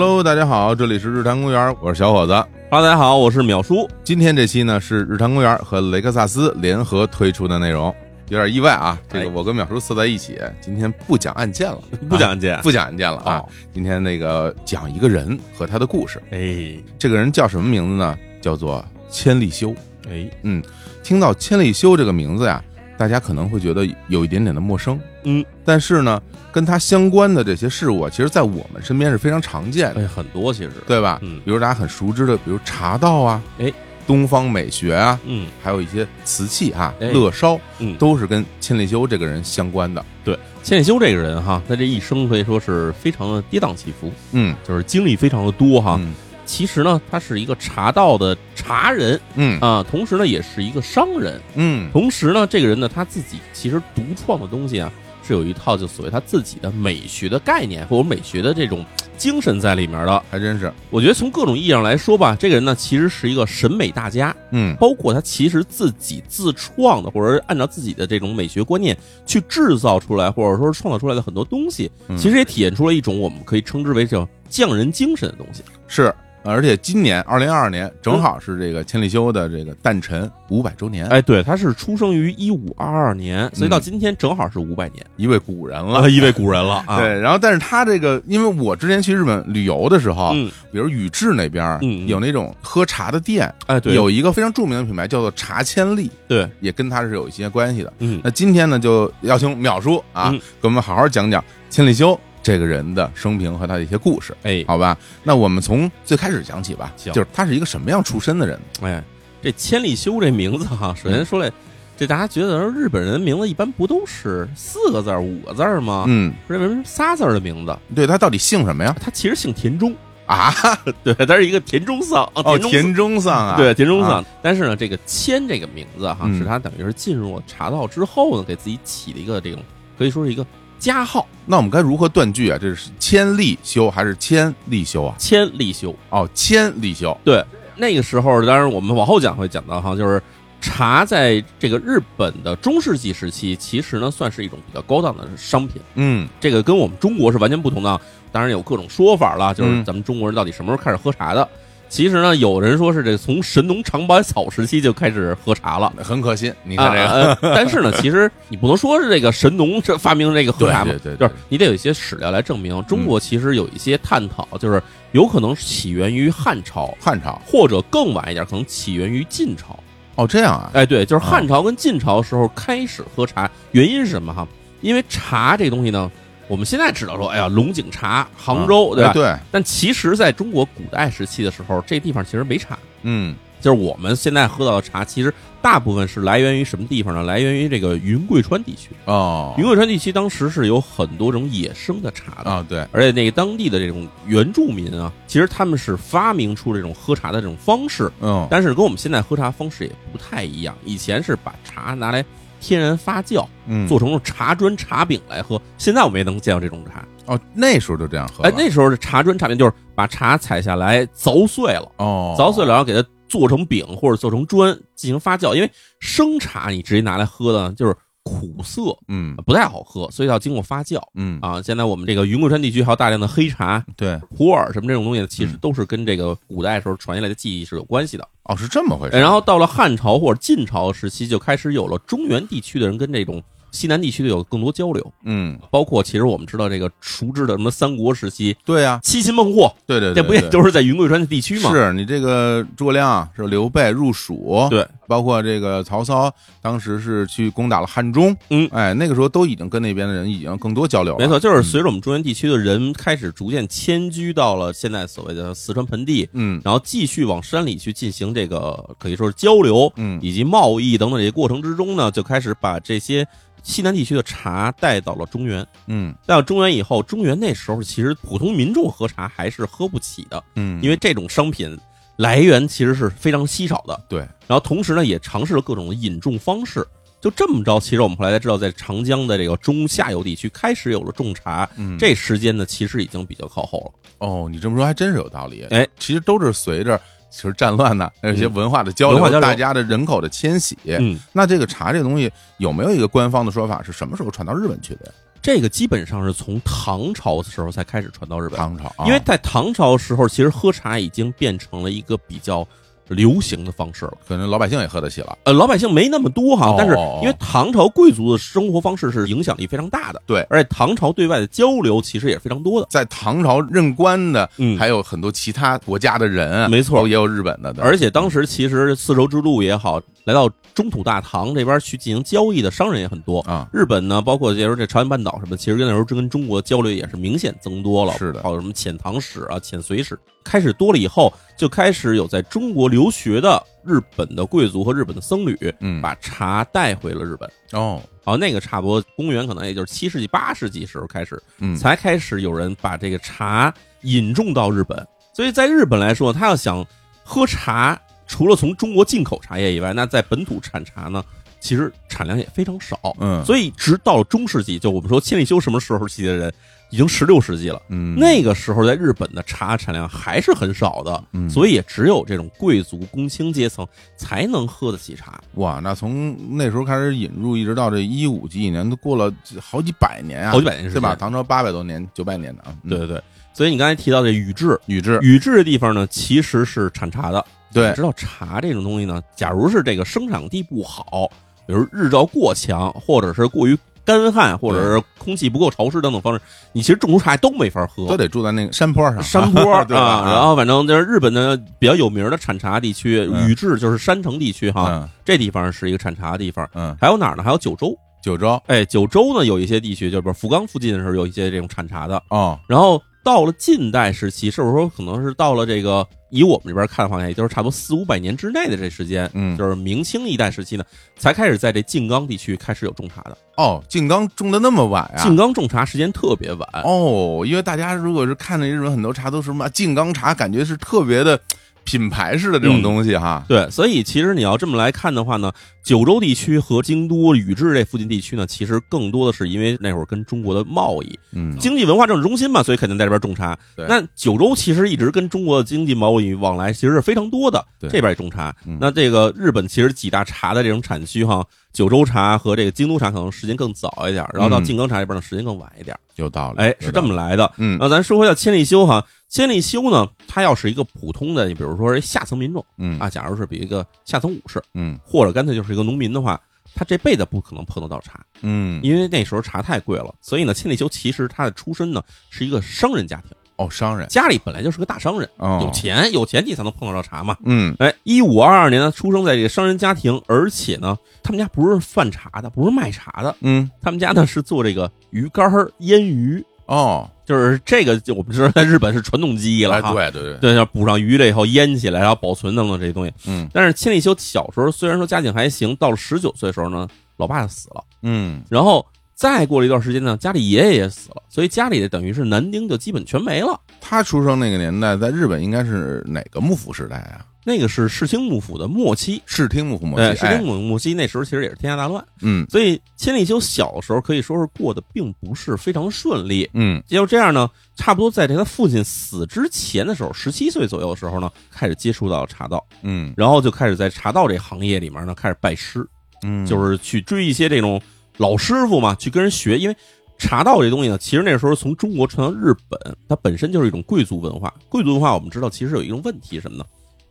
Hello，大家好，这里是日坛公园，我是小伙子。Hello，大家好，我是淼叔。今天这期呢是日坛公园和雷克萨斯联合推出的内容，有点意外啊。这个哎我跟淼叔凑在一起，今天不讲案件了，不讲案件啊 不讲案件了啊哦。今天那个讲一个人和他的故事。哎这个人叫什么名字呢？叫做千利休。哎，嗯听到千利休这个名字呀，大家可能会觉得有一点点的陌生。嗯，但是呢，跟他相关的这些事物啊，其实在我们身边是非常常见的。哎，很多其实，对吧？嗯比如大家很熟知的，比如茶道啊，哎，东方美学啊，嗯还有一些瓷器啊，哎乐烧，嗯，都是跟千里修这个人相关的。对。千里修这个人哈，他这一生可以说是非常的跌宕起伏，嗯就是经历非常的多哈。嗯其实呢，他是一个茶道的茶人嗯啊，同时呢，也是一个商人。嗯同时呢，这个人呢，他自己其实独创的东西啊，是有一套就所谓他自己的美学的概念或者美学的这种精神在里面的。还真是。我觉得从各种意义上来说吧，这个人呢，其实是一个审美大家。嗯包括他其实自己自创的，或者是按照自己的这种美学观念去制造出来，或者说创造出来的很多东西，嗯其实也体现出了一种我们可以称之为叫匠人精神的东西。是。而且今年二零二二年正好是这个千利休的这个诞辰五百周年，哎，对，他是出生于一五二二年，所以到今天正好是五百年，一位古人了。啊，一位古人了啊。对，然后但是他这个，因为我之前去日本旅游的时候，嗯，比如宇治那边嗯嗯。有那种喝茶的店，哎，对，有一个非常著名的品牌叫做茶千利，对，也跟他是有一些关系的。嗯，那今天呢，就邀请淼叔啊，嗯。给我们好好讲讲千利休这个人的生平和他的一些故事，哎，好吧？那我们从最开始讲起吧，行就是他是一个什么样出身的人？哎，这千利休这名字哈，首先说来，这大家觉得日本人名字一般不都是四个字儿、五个字儿吗？嗯，为什么是仨字儿的名字？对他到底姓什么呀？他其实姓田中。啊，对，他是一个田中桑哦，田中桑啊，对田中桑啊，但是呢，这个千这个名字哈，嗯是他等于是进入了茶道之后呢，给自己起的一个这种可以说是一个加号，那我们该如何断句啊？这是千利休还是千利休啊？千利休。哦，千利休，对，那个时候，当然我们往后讲会讲到哈，就是茶在这个日本的中世纪时期，其实呢算是一种比较高档的商品，嗯这个跟我们中国是完全不同的。当然有各种说法了，就是嗯咱们中国人到底什么时候开始喝茶的？其实呢，有人说是这从神农尝百草时期就开始喝茶了。很可信。你看这个，啊呃但是呢，其实你不能说是这个神农这发明这个喝茶嘛，对对对对就是你得有一些史料来证明。中国其实有一些探讨，就是有可能起源于汉朝，汉朝或者更晚一点，可能起源于晋朝。哦，这样啊，哎，对，就是汉朝跟晋朝时候开始喝茶，原因是什么哈？因为茶这东西呢，我们现在知道说，哎呀，龙井茶，杭州，对吧？哎对，但其实，在中国古代时期的时候，这地方其实没茶。嗯就是我们现在喝到的茶，其实大部分是来源于什么地方呢？来源于这个云贵川地区。哦云贵川地区当时是有很多种野生的茶的，啊，对，而且那个当地的这种原住民啊，其实他们是发明出这种喝茶的这种方式，嗯但是跟我们现在喝茶方式也不太一样。以前是把茶拿来天然发酵，嗯，做成了茶砖、茶饼来喝。现在我们也能见到这种茶。哦，那时候就这样喝哎，那时候的茶砖、茶饼就是把茶采下来凿碎了。哦，凿碎了，然后给它做成饼或者做成砖进行发酵。因为生茶你直接拿来喝的，就是苦涩，嗯不太好喝，所以要经过发酵嗯啊。现在我们这个云贵川地区还有大量的黑茶、对，普洱什么这种东西，其实嗯都是跟这个古代时候传下来的技艺是有关系的。哦，是这么回事。然后到了汉朝或者晋朝时期，就开始有了中原地区的人跟这种西南地区的有更多交流，嗯，包括其实我们知道这个熟知的什么三国时期对呀，七擒孟获，对对，这不也都是在云贵川的地区吗？是你这个诸葛亮是刘备入蜀，对，包括这个曹操当时是去攻打了汉中，嗯。哎，那个时候都已经跟那边的人已经更多交流了，没错，就是嗯。随着我们中原地区的人开始逐渐迁居到了现在所谓的四川盆地，嗯。然后继续往山里去进行这个可以说是交流嗯。以及贸易等等这些过程之中呢，就开始把这些西南地区的茶带到了中原。嗯带到中原以后，中原那时候其实普通民众喝茶还是喝不起的，嗯，因为这种商品来源其实是非常稀少的。对，然后同时呢，也尝试了各种的引种方式。就这么着，其实我们后来才知道，在长江的这个中下游地区开始有了种茶，嗯这时间呢其实已经比较靠后了。哦，你这么说还真是有道理。哎，其实都是随着其实战乱呢，还有一些文化的交流，大家的人口的迁徙。嗯，那这个茶这个东西有没有一个官方的说法？是什么时候传到日本去的呀？这个基本上是从唐朝的时候才开始传到日本，唐朝，啊因为在唐朝时候，其实喝茶已经变成了一个比较流行的方式了。可能老百姓也喝得起了。呃，老百姓没那么多哈哦，但是因为唐朝贵族的生活方式是影响力非常大的，对而且唐朝对外的交流其实也是非常多的。在唐朝任官的，嗯还有很多其他国家的人，没错也有日本的，而且当时其实丝绸之路也好，来到中土大唐这边去进行交易的商人也很多。啊，日本呢，包括这时候这朝鲜半岛什么，其实那时候跟中国交流也是明显增多了。是的还有什么遣唐使啊、遣隋使，开始多了以后，就开始有在中国留学的日本的贵族和日本的僧侣，嗯，把茶带回了日本。哦，好，那个差不多公元可能也就是七世纪、八世纪时候开始，嗯，才开始有人把这个茶引种到日本。所以在日本来说，他要想喝茶，除了从中国进口茶叶以外，那在本土产茶呢，其实产量也非常少。嗯，所以直到中世纪，就我们说千里修什么时候期的人，已经十六世纪了。嗯，那个时候在日本的茶产量还是很少的，嗯所以也只有这种贵族公卿阶层才能喝得起茶。哇，那从那时候开始引入，一直到这一五几几年，都过了好几百年啊，好几百年是吧？唐朝八百多年、九百年的啊，嗯对，对对，所以你刚才提到这宇治，宇治，宇治的地方呢，其实是产茶的。对你知道茶这种东西呢，假如是这个生产地不好，比如日照过强，或者是过于干旱，或者是空气不够潮湿等等方式，你其实种出茶都没法喝都。得住在那个山坡上，山坡 对？啊，然后反正就是日本的比较有名的产茶地区，嗯宇治就是山城地区哈，嗯这地方是一个产茶的地方。嗯，还有哪儿呢？还有九州，九州哎，九州呢有一些地区，就是福冈附近的时候有一些这种产茶的。哦，然后到了近代时期，是不是说可能是到了这个以我们这边看的话，也就是差不多四五百年之内的这时间，嗯就是明清一代时期呢，才开始在这静冈地区开始有种茶的。哦，静冈种的那么晚啊？静冈种茶时间特别晚，哦，因为大家如果是看那日本很多茶都是什么静冈茶，感觉是特别的品牌式的这种嗯东西哈。对，所以其实你要这么来看的话呢，九州地区和京都、宇治这附近地区呢，其实更多的是因为那会儿跟中国的贸易、嗯，经济文化政治中心嘛，所以肯定在这边种茶。那九州其实一直跟中国的经济贸易往来其实是非常多的，对这边也种茶。嗯那这个日本其实几大茶的这种产区哈，九州茶和这个京都茶可能时间更早一点，然后到嗯静冈茶这边呢时间更晚一点。有道理，哎，是这么来的。嗯那咱说回到千利休哈，千里修呢，他要是一个普通的，你比如说下层民众嗯。啊，假如是比一个下层武士，嗯。或者干脆就是一个农民的话，他这辈子不可能碰得到茶，嗯，因为那时候茶太贵了。所以呢，千里修其实他的出身呢是一个商人家庭，哦，商人。家里本来就是个大商人，哦，有钱，有钱你才能碰得到茶嘛。嗯。哎，一五二二年呢，出生在这个商人家庭，而且呢，他们家不是贩茶的，不是卖茶的，嗯。他们家呢是做这个鱼干儿腌鱼，哦，就是这个，就我们知道在日本是传统技艺了哎，哈。对对对，对，要补上鱼了以后腌起来，然后保存等等这些东西。嗯但是千利休小时候虽然说家境还行，到了十九岁的时候呢，老爸就死了，嗯然后再过了一段时间呢，家里爷爷也死了，所以家里的等于是男丁就基本全没了。他出生那个年代，在日本应该是哪个幕府时代啊？那个是室町幕府的末期，室町幕府末对，期，室町哎，幕府末期那时候其实也是天下大乱，嗯所以千利休小时候可以说是过得并不是非常顺利。嗯就这样呢，差不多在这他父亲死之前的时候，十七岁左右的时候呢，开始接触到茶道，嗯然后就开始在茶道这行业里面呢开始拜师，嗯，就是去追一些这种老师傅嘛，去跟人学。因为茶道这东西呢，其实那时候从中国传到日本，它本身就是一种贵族文化。贵族文化我们知道，其实有一种问题什么呢？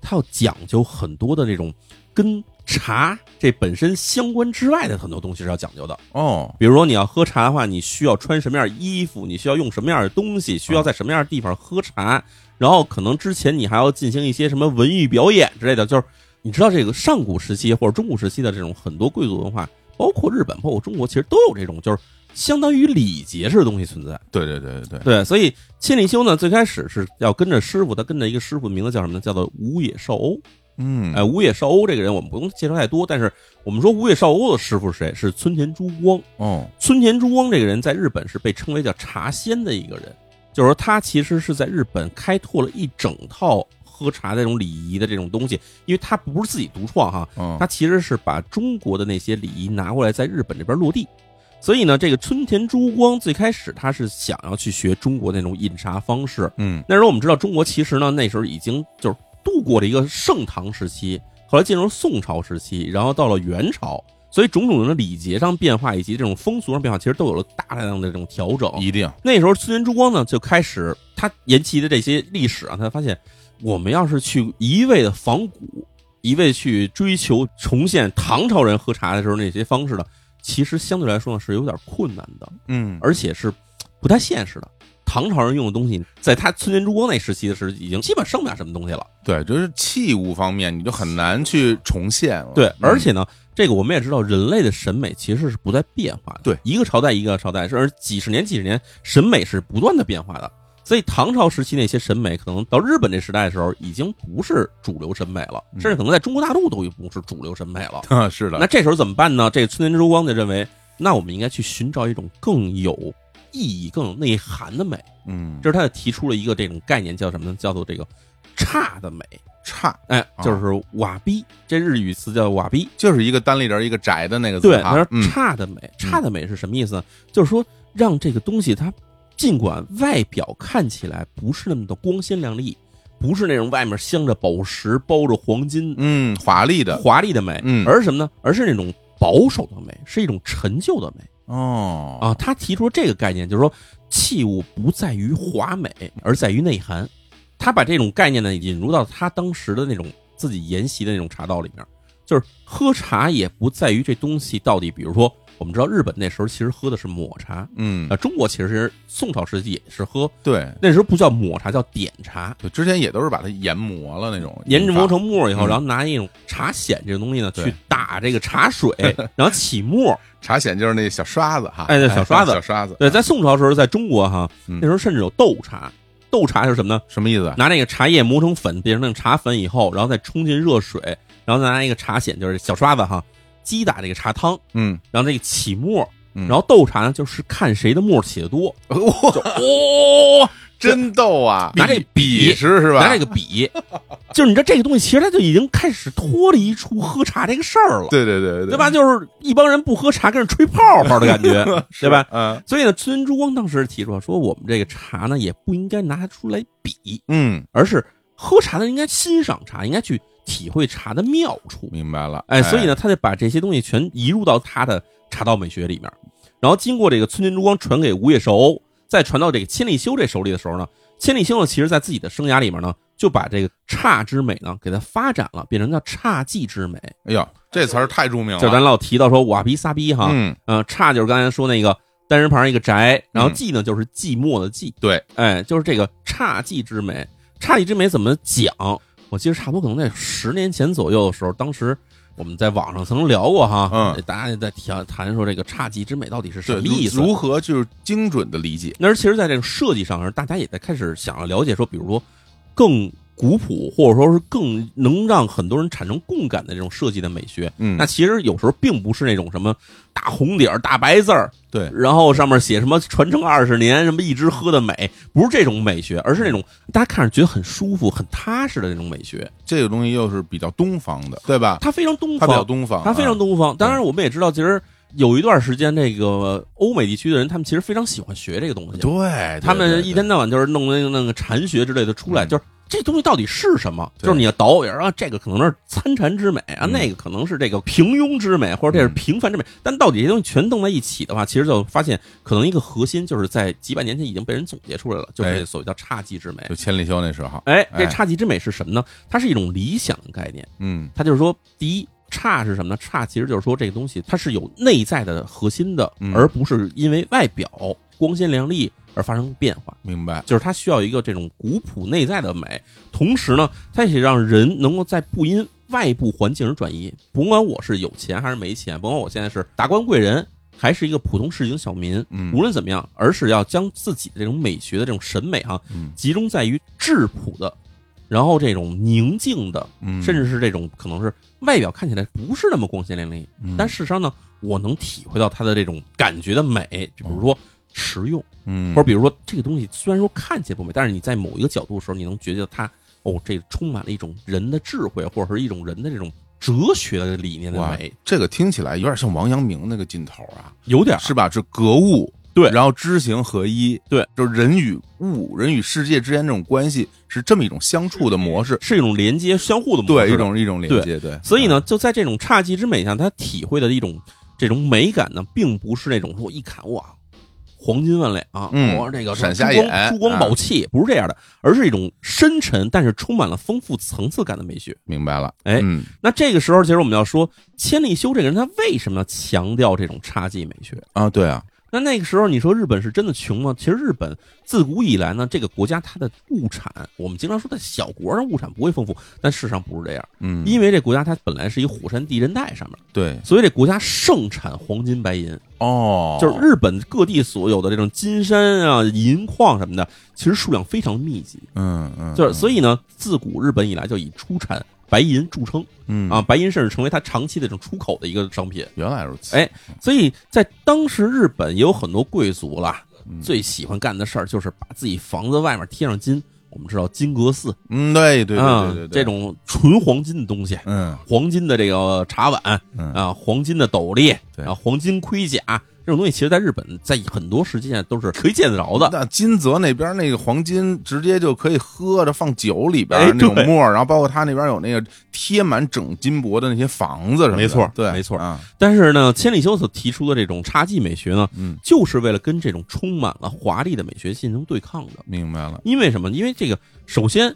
它要讲究很多的这种跟茶这本身相关之外的很多东西是要讲究的。哦，比如说你要喝茶的话，你需要穿什么样的衣服，你需要用什么样的东西，需要在什么样的地方喝茶，然后可能之前你还要进行一些什么文艺表演之类的。就是你知道这个上古时期或者中古时期的这种很多贵族文化，包括日本，包括中国，其实都有这种就是相当于礼节式的东西存在。对对对对对，对，所以千里修呢，最开始是要跟着师傅，他跟着一个师傅，名字叫什么呢？叫做吴野少欧。嗯哎，吴野少欧这个人我们不用介绍太多，但是我们说吴野少欧的师傅是谁？是村田珠光。哦，村田珠光这个人在日本是被称为叫茶仙的一个人，就是说他其实是在日本开拓了一整套喝茶的这种礼仪的这种东西，因为他不是自己独创哈，嗯他其实是把中国的那些礼仪拿过来在日本这边落地。所以呢，这个春田珠光最开始他是想要去学中国那种饮茶方式。嗯那时候我们知道，中国其实呢那时候已经就是度过了一个盛唐时期，后来进入宋朝时期，然后到了元朝，所以种种的礼节上变化以及这种风俗上变化，其实都有了大量的这种调整。一定那时候村田珠光呢就开始他研习的这些历史啊，他发现我们要是去一味的仿古，一味去追求重现唐朝人喝茶的时候那些方式呢，其实相对来说呢是有点困难的，嗯，而且是不太现实的。唐朝人用的东西，在他村田珠光那时期的时候，已经基本剩不了什么东西了。对，就是器物方面，你就很难去重现了。对，嗯而且呢，这个我们也知道，人类的审美其实是不在变化的。对，一个朝代一个朝代，甚至几十年几十年，审美是不断的变化的。所以唐朝时期那些审美，可能到日本这时代的时候，已经不是主流审美了，嗯甚至可能在中国大陆都已不是主流审美了。啊，是的，那这时候怎么办呢？这个村田珠光就认为，那我们应该去寻找一种更有意义、更有内涵的美。嗯，这是他就提出了一个这种概念，叫什么呢？叫做这个差的美。差哎，啊就是瓦逼，这日语词叫瓦逼。就是一个单立人一个窄的那个字对，他说，差的美，差的美是什么意思呢？就是说让这个东西它尽管外表看起来不是那么的光鲜亮丽，不是那种外面镶着宝石、包着黄金、嗯，华丽的华丽的美，嗯而是什么呢？而是那种保守的美，是一种陈旧的美哦啊。他提出这个概念，就是说器物不在于华美，而在于内涵。他把这种概念呢引入到他当时的那种自己研习的那种茶道里面，就是喝茶也不在于这东西到底，比如说我们知道日本那时候其实喝的是抹茶，嗯啊，中国其实是宋朝时期也是喝，对那时候不叫抹茶，叫点茶，对，之前也都是把它研磨了那种，研制磨成沫以后，嗯然后拿一种茶筅这个东西呢去打这个茶水，然后起沫。茶筅就是那小刷子哈，哎对小刷子小刷子，对，在宋朝时候，在中国哈，嗯那时候甚至有斗茶。斗茶是什么呢？什么意思？拿那个茶叶磨成粉，变成那个茶粉以后，然后再冲进热水，然后再拿一个茶筅，就是小刷子哈，击打这个茶汤，嗯，然后这个起沫，嗯然后斗茶呢，就是看谁的沫起的多。哇，哦，真逗啊！拿这比试是吧？拿这个比，就是你知道这个东西，其实它就已经开始脱离出喝茶这个事儿了，对对对对对吧？？就是一帮人不喝茶，跟着吹泡泡的感觉，对吧？嗯所以呢，孙珠光当时提出说，我们这个茶呢，也不应该拿出来比，嗯，而是喝茶的人应该欣赏茶，应该去体会茶的妙处。明白了。哎，所以呢，他就把这些东西全移入到他的茶道美学里面，然后经过这个村田珠光传给吴越寿，再传到这个千利休这手里的时候呢，千利休呢，其实在自己的生涯里面呢，就把这个侘之美呢给它发展了，变成叫侘寂之美。哎呀，这词儿太著名了。就咱老提到说瓦比萨比哈，嗯，呃，侘就是刚才说那个单人旁一个宅，然后寂呢就是寂寞的寂，对，哎，就是这个侘寂之美。侘寂之美怎么讲？我记得差不多可能在十年前左右的时候，当时我们在网上曾经聊过哈，嗯，大家也在谈谈说这个侘寂之美到底是什，么意思？如何就是精准的理解？那其实，在这个设计上，大家也在开始想要了解说，比如说更古朴，或者说是更能让很多人产生共感的这种设计的美学。嗯那，其实有时候并不是那种什么大红底儿、大白字儿，对，然后上面写什么传承二十年，什么一直喝的美，不是这种美学，而是那种大家看着觉得很舒服、很踏实的那种美学。这个东西又是比较东方的，对吧？它非常东它比较方，东方，它非常啊东方。当然，我们也知道，其实有一段时间，这个欧美地区的人，他们其实非常喜欢学这个东西。对，他们一天天到晚就是弄那个那个禅学之类的出来，嗯就是这东西到底是什么？就是你要倒也啊，这个可能是参禅之美啊，嗯那个可能是这个平庸之美，或者这是嗯平凡之美。但到底这些东西全弄在一起的话，其实就发现可能一个核心就是在几百年前已经被人总结出来了，就是所谓叫侘寂之美就。千里修那时候，哎，这哎侘寂之美是什么呢？它是一种理想的概念。嗯它就是说，第一，侘是什么呢？侘其实就是说这个东西它是有内在的核心的，嗯而不是因为外表光鲜亮丽而发生变化。明白，就是它需要一个这种古朴内在的美，同时呢，它也让人能够在不因外部环境而转移。甭管我是有钱还是没钱，甭管我现在是达官贵人还是一个普通市井小民，嗯无论怎么样，而是要将自己的这种美学的这种审美哈、嗯。集中在于质朴的，然后这种宁静的，嗯，甚至是这种可能是外表看起来不是那么光鲜亮丽，嗯。但事实上呢，我能体会到它的这种感觉的美，就比如说实用。嗯，或者比如说这个东西虽然说看起来不美，但是你在某一个角度的时候，你能觉得它哦，这充满了一种人的智慧，或者是一种人的这种哲学的理念的美，，这个听起来有点像王阳明那个劲头啊，有点是吧？是格物对。然后知行合一，对，就是人与物、人与世界之间这种关系是这么一种相处的模式，是一种连接相互的模式，对，一种一种连接，对，所以呢，就在这种侘寂之美上，他体会的一种这种美感呢，并不是那种说我一看哇，黄金万两，啊嗯我这个闪瞎眼珠光宝气，不是这样的，而是一种深沉但是充满了丰富层次感的美学。明白了，哎嗯那这个时候，其实我们要说，千利休这个人，他为什么要强调这种侘寂美学？啊，对啊，那那个时候，你说日本是真的穷吗？其实日本自古以来呢，这个国家它的物产，我们经常说在小国上物产不会丰富，但事实上不是这样。嗯，因为这国家它本来是一个火山地震带上面，对，所以这国家盛产黄金白银，哦，就是日本各地所有的这种金山啊、银矿什么的，其实数量非常密集。嗯嗯，就是所以呢，自古日本以来就以出产白银著称嗯。啊，，白银甚至成为它长期的这种出口的一个商品。原来如此，哎，所以在当时日本也有很多贵族啦，嗯。最喜欢干的事儿就是把自己房子外面贴上金。我们知道金阁寺。嗯，对对对啊对对，对，这，种纯黄金的东西，嗯。黄金的这个茶碗嗯。啊，黄金的斗笠对。啊，黄金盔甲这种东西，其实在日本在很多时间都是可以见得着的。那金泽那边那个黄金直接就可以喝着放酒里边哎那种沫儿，然后包括他那边有那个贴满整金箔的那些房子什么的，没错对，没错啊，但是呢，千里修所提出的这种侘寂美学呢，嗯，就是为了跟这种充满了华丽的美学进行对抗的。明白了，因为什么？因为这个，首先，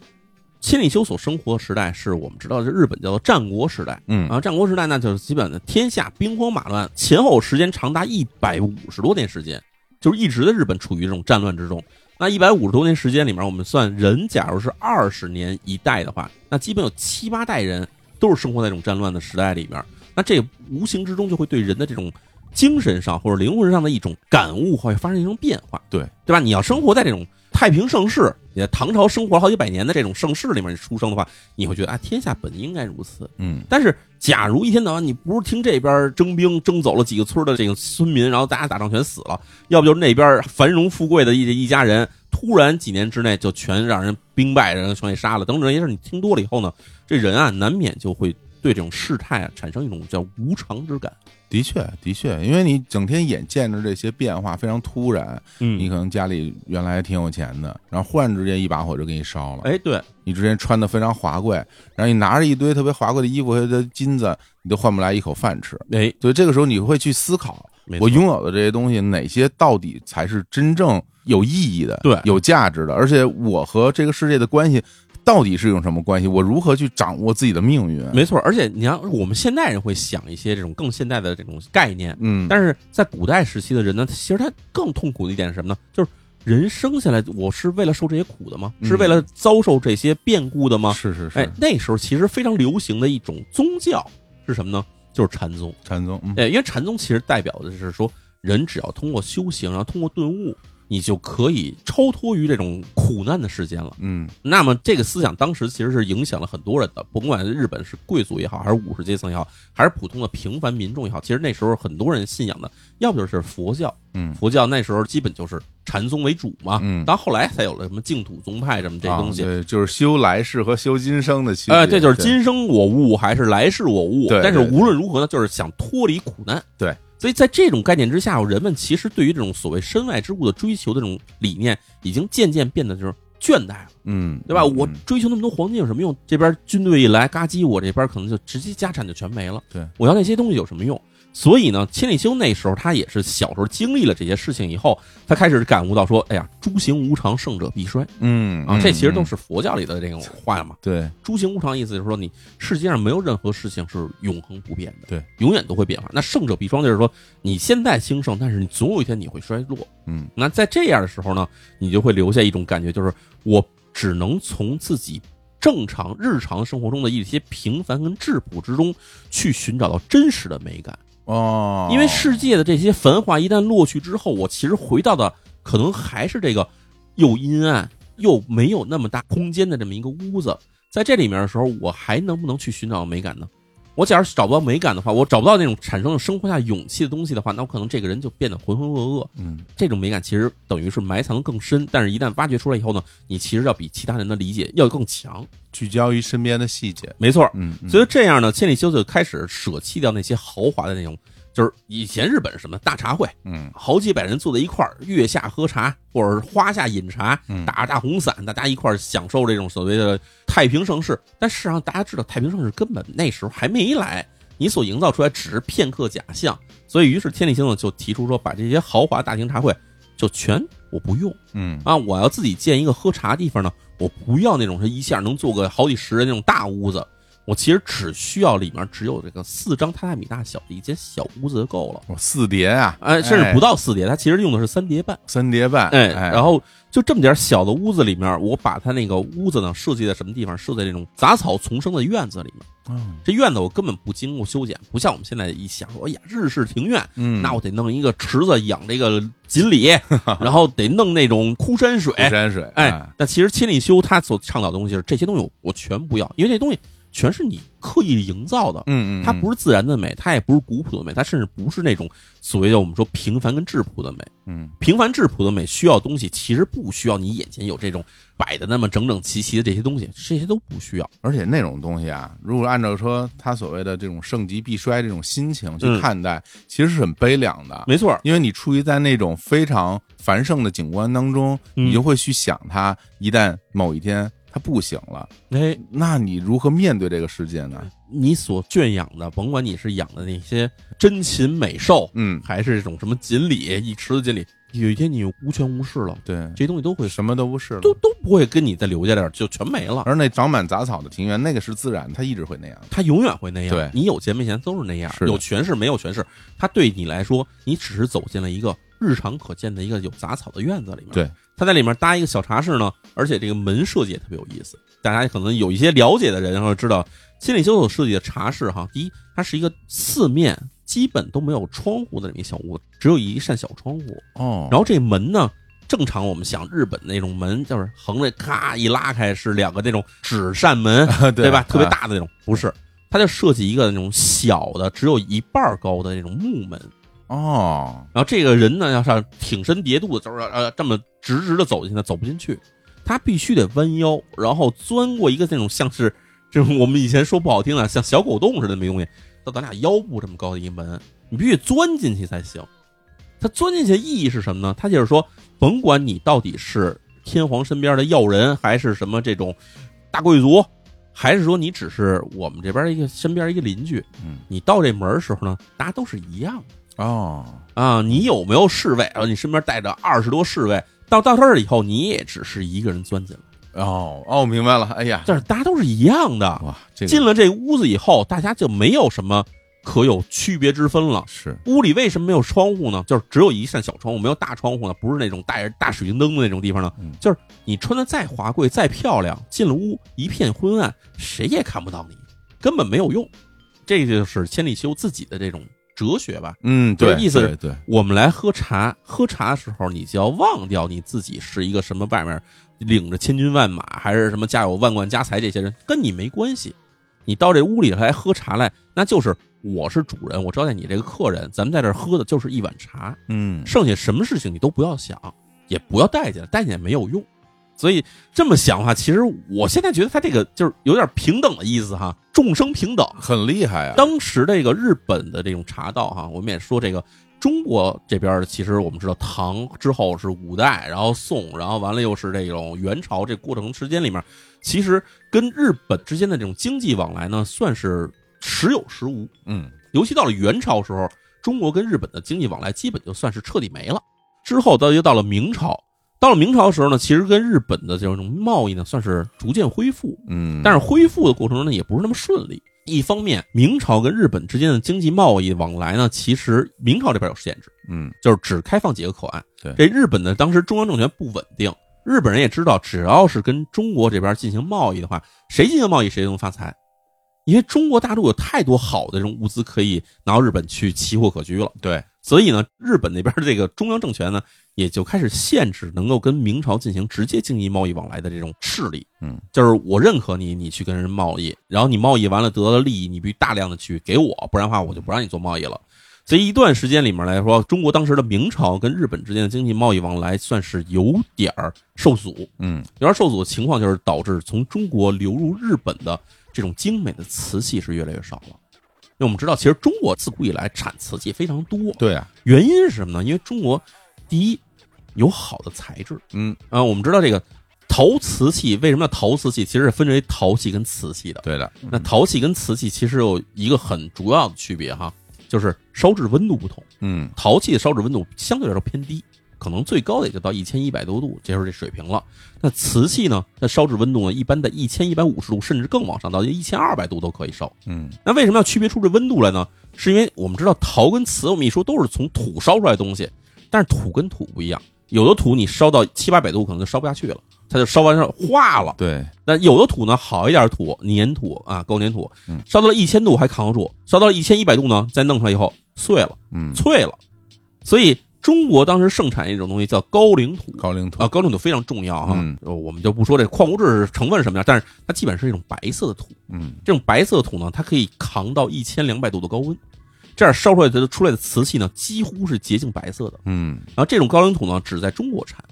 千里修所生活的时代是我们知道，是日本叫做战国时代。嗯啊，战国时代那就是基本的天下兵荒马乱，前后时间长达一百五十多年时间，就是一直在日本处于这种战乱之中。那一百五十多年时间里面，我们算人，假如是二十年一代的话，那基本有七八代人都是生活在这种战乱的时代里面。那这无形之中就会对人的这种精神上或者灵魂上的一种感悟会发生一种变化，对对吧？你要生活在这种太平盛世，你在唐朝生活好几百年的这种盛世里面出生的话，你会觉得啊，天下本应该如此。嗯但是，假如一天到晚你不是听这边征兵征走了几个村的这个村民，然后大家打仗全死了，要不就是那边繁荣富贵的一一家人，突然几年之内就全让人兵败，人全给杀了，等等这些事，你听多了以后呢，这人啊难免就会对这种事态啊产生一种叫无常之感。的确的确，因为你整天眼见着这些变化非常突然，嗯你可能家里原来挺有钱的，然后忽然之间一把火就给你烧了，哎，对，你之前穿的非常华贵，然后你拿着一堆特别华贵的衣服和的金子，你都换不来一口饭吃。哎，所以这个时候你会去思考，我拥有的这些东西，哪些到底才是真正有意义的、对有价值的？而且我和这个世界的关系到底是一种什么关系？我如何去掌握自己的命运？没错。而且你看，我们现代人会想一些这种更现代的这种概念，嗯，但是在古代时期的人呢，其实他更痛苦的一点是什么呢？就是人生下来，我是为了受这些苦的吗？嗯是为了遭受这些变故的吗？是是是，哎，那时候其实非常流行的一种宗教是什么呢？就是禅宗。禅宗，嗯哎，因为禅宗其实代表的是说，人只要通过修行，然后通过顿悟，你就可以超脱于这种苦难的世间了。嗯那么这个思想当时其实是影响了很多人的，甭管日本是贵族也好，还是武士阶层也好，还是普通的平凡民众也好，其实那时候很多人信仰的，要不就是佛教，嗯，佛教那时候基本就是禅宗为主嘛，嗯到后来才有了什么净土宗派什么这东西。啊对，就是修来世和修今生的区别。哎，这就是今生我悟还是来世我悟。对对但是无论如何呢，就是想脱离苦难。对，所以在这种概念之下，人们其实对于这种所谓身外之物的追求的这种理念，已经渐渐变得就是倦怠了，嗯，对吧？嗯我追求那么多黄金有什么用？这边军队一来，嘎叽，我这边可能就直接家产就全没了。对，我要那些东西有什么用？所以呢，千里修那时候他也是小时候经历了这些事情以后，他开始感悟到说，哎呀，诸行无常，胜者必衰啊！嗯啊这其实都嗯是佛教里的这种话嘛。对诸行无常意思就是说，你世界上没有任何事情是永恒不变的，对，永远都会变化。那胜者必衰就是说，你现在兴盛，但是你总有一天你会衰落。嗯那在这样的时候呢，你就会留下一种感觉，就是我只能从自己正常日常生活中的一些平凡跟质朴之中，去寻找到真实的美感。哦，因为世界的这些繁华一旦落去之后，我其实回到的可能还是这个又阴暗又没有那么大空间的这么一个屋子。在这里面的时候，我还能不能去寻找美感呢？我假如找不到美感的话，我找不到那种产生生活下勇气的东西的话，那我可能这个人就变得浑浑噩噩。嗯这种美感其实等于是埋藏的更深，但是一旦挖掘出来以后呢，你其实要比其他人的理解要更强。聚焦于身边的细节。没错，嗯，嗯所以这样呢，千里修就开始舍弃掉那些豪华的那种就是以前日本什么大茶会，嗯好几百人坐在一块儿，月下喝茶，或者是花下饮茶，嗯打着大红伞，大家一块儿享受这种所谓的太平盛世。但事实上，大家知道太平盛世根本那时候还没来，你所营造出来只是片刻假象。所以，于是千里星呢就提出说，把这些豪华大型茶会就全我不用嗯啊，我要自己建一个喝茶地方呢，我不要那种是一下能做个好几十人那种大屋子。我其实只需要里面只有这个四张榻榻米大小的一间小屋子就够了，我四叠啊，哎，甚至不到四叠，它其实用的是三叠半。三叠半，哎，哎，然后就这么点小的屋子里面，我把它那个屋子呢设计在什么地方？设在这种杂草丛生的院子里面。嗯这院子我根本不经过修剪，不像我们现在一想说，哎呀，日式庭院，嗯，那我得弄一个池子养这个锦鲤，然后得弄那种枯山水。枯山水，哎，那其实千里修他所倡导的东西是这些东西我全不要，因为这东西全是你刻意营造的。嗯嗯，它不是自然的美，它也不是古朴的美，它甚至不是那种所谓的我们说平凡跟质朴的美。嗯平凡质朴的美需要东西，其实不需要你眼前有这种摆的那么整整齐齐的这些东西，这些都不需要。而且那种东西啊，如果按照说他所谓的这种盛极必衰这种心情去嗯看待，其实是很悲凉的。没错，因为你处于在那种非常繁盛的景观当中，嗯你就会去想它，一旦某一天它不醒了，哎，那你如何面对这个世界呢？你所圈养的，甭管你是养的那些珍禽美兽，嗯，还是这种什么锦鲤，一池子锦鲤，有一天你无权无势了，对，这些东西都会什么都不是了。都都不会跟你再留下点儿，就全没了。而那长满杂草的庭院，那个是自然，它一直会那样。它永远会那样，对你有钱没钱都是那样，是有权势没有权势，它对你来说，你只是走进了一个日常可见的一个有杂草的院子里面。对，它在里面搭一个小茶室呢，而且这个门设计也特别有意思。大家可能有一些了解的人，然后知道心理修所设计的茶室哈，第一，它是一个四面基本都没有窗户的这么一小屋子，只有一扇小窗户。哦然后这门呢，正常我们想日本那种门，就是横着咔一拉开是两个那种纸扇门，后对吧？特别啊大的那种，不是，它就设计一个那种小的，只有一半高的那种木门。哦，然后这个人呢，要上挺身叠肚子，就是呃这么直直的走进去，走不进去，他必须得弯腰，然后钻过一个那种像是这种我们以前说不好听的，像小狗洞似的那么东西，到咱俩腰部这么高的一门，你必须钻进去才行。他钻进去的意义是什么呢？他就是说，甭管你到底是天皇身边的要人，还是什么这种大贵族，还是说你只是我们这边一个身边一个邻居，嗯，你到这门的时候呢，大家都是一样的。哦，啊，你有没有侍卫？然后你身边带着二十多侍卫，到到这儿以后，你也只是一个人钻进来，哦，哦，明白了。哎呀，但是大家都是一样的。哇，这个进了这屋子以后，大家就没有什么可有区别之分了。是屋里为什么没有窗户呢？就是只有一扇小窗户，没有大窗户呢，不是那种带着大水晶灯的那种地方呢。嗯就是你穿的再华贵、再漂亮，进了屋一片昏暗，谁也看不到你，根本没有用。这就是千里修自己的这种哲学吧。嗯，对，意思是对对，我们来喝茶，喝茶的时候，你就要忘掉你自己是一个什么外面领着千军万马，还是什么家有万贯家财，这些人跟你没关系。你到这屋里来喝茶来，那就是我是主人，我招待你这个客人，咱们在这儿喝的就是一碗茶，嗯，剩下什么事情你都不要想，也不要待见，待见也没有用。所以这么想的话，其实我现在觉得他这个就是有点平等的意思哈，众生平等。很厉害啊。当时这个日本的这种茶道哈，我们也说这个中国这边其实我们知道唐之后是五代，然后宋，然后完了又是这种元朝，这过程时间里面，其实跟日本之间的这种经济往来呢，算是时有时无。嗯，尤其到了元朝时候，中国跟日本的经济往来基本就算是彻底没了。之后到又到了明朝，到了明朝的时候呢，其实跟日本的这种贸易呢，算是逐渐恢复。嗯，但是恢复的过程中呢，也不是那么顺利。一方面，明朝跟日本之间的经济贸易往来呢，其实明朝这边有限制，嗯，就是只开放几个口岸。对这日本呢当时中央政权不稳定，日本人也知道，只要是跟中国这边进行贸易的话，谁进行贸易谁都能发财，因为中国大陆有太多好的这种物资可以拿到日本去奇货可居了。对，所以呢，日本那边的这个中央政权呢，也就开始限制能够跟明朝进行直接经济贸易往来的这种势力。嗯，就是我认可你，你去跟人贸易，然后你贸易完了得了利益，你必须大量的去给我，不然的话我就不让你做贸易了。所以一段时间里面来说，中国当时的明朝跟日本之间的经济贸易往来算是有点儿受阻，嗯，有点受阻的情况就是导致从中国流入日本的这种精美的瓷器是越来越少了。为我们知道，其实中国自古以来产瓷器非常多，对啊，原因是什么呢？因为中国第一有好的材质嗯，啊，我们知道这个陶瓷器为什么叫陶瓷器，其实是分为陶器跟瓷器的。对的，那陶器跟瓷器其实有一个很主要的区别哈，就是烧制温度不同。嗯。陶器的烧制温度相对来说偏低，可能最高的也就到一千一百多度，这就是这水平了。那瓷器呢，它烧制温度呢，一般在一千一百五十度，甚至更往上到一千二百度都可以烧。嗯那为什么要区别出这温度来呢？是因为我们知道陶跟瓷，我们一说都是从土烧出来的东西，但是土跟土不一样，有的土你烧到七八百度可能就烧不下去了，它就烧完之后化了。对，那有的土呢，好一点的土，粘土啊，高粘土嗯，烧到了一千度还扛得住，烧到了一千一百度呢，再弄出来以后碎了。嗯，脆了。所以中国当时盛产一种东西叫高岭土高岭土啊，，高岭土非常重要哈。嗯呃我们就不说这矿物质成分是什么样，但是它基本是一种白色的土。嗯这种白色的土呢，它可以扛到一千两百度的高温，这样烧出来的出来的瓷器呢，几乎是洁净白色的。嗯然后这种高岭土呢，只在中国产，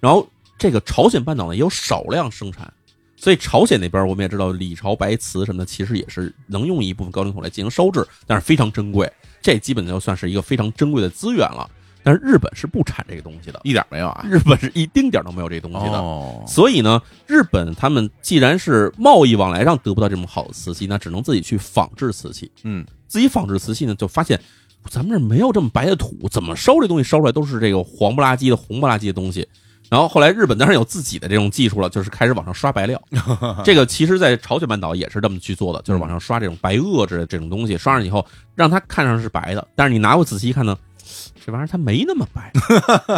然后这个朝鲜半岛呢也有少量生产。所以朝鲜那边我们也知道，李朝白瓷什么的，其实也是能用一部分高岭土来进行烧制，但是非常珍贵，这基本就算是一个非常珍贵的资源了。但是日本是不产这个东西的，一点没有啊，日本是一丁点儿都没有这东西的。哦，所以呢，日本他们既然是贸易往来上得不到这么好的瓷器，那只能自己去仿制瓷器。嗯自己仿制瓷器呢，就发现咱们这儿没有这么白的土，怎么烧这东西烧出来都是这个黄不拉几的、红不拉几的东西。然后后来日本当然有自己的这种技术了，就是开始往上刷白料。这个其实，在朝鲜半岛也是这么去做的，就是往上刷这种白垩之类的这种东西，刷上以后让它看上是白的，但是你拿过仔细一看呢，这玩意儿它没那么白。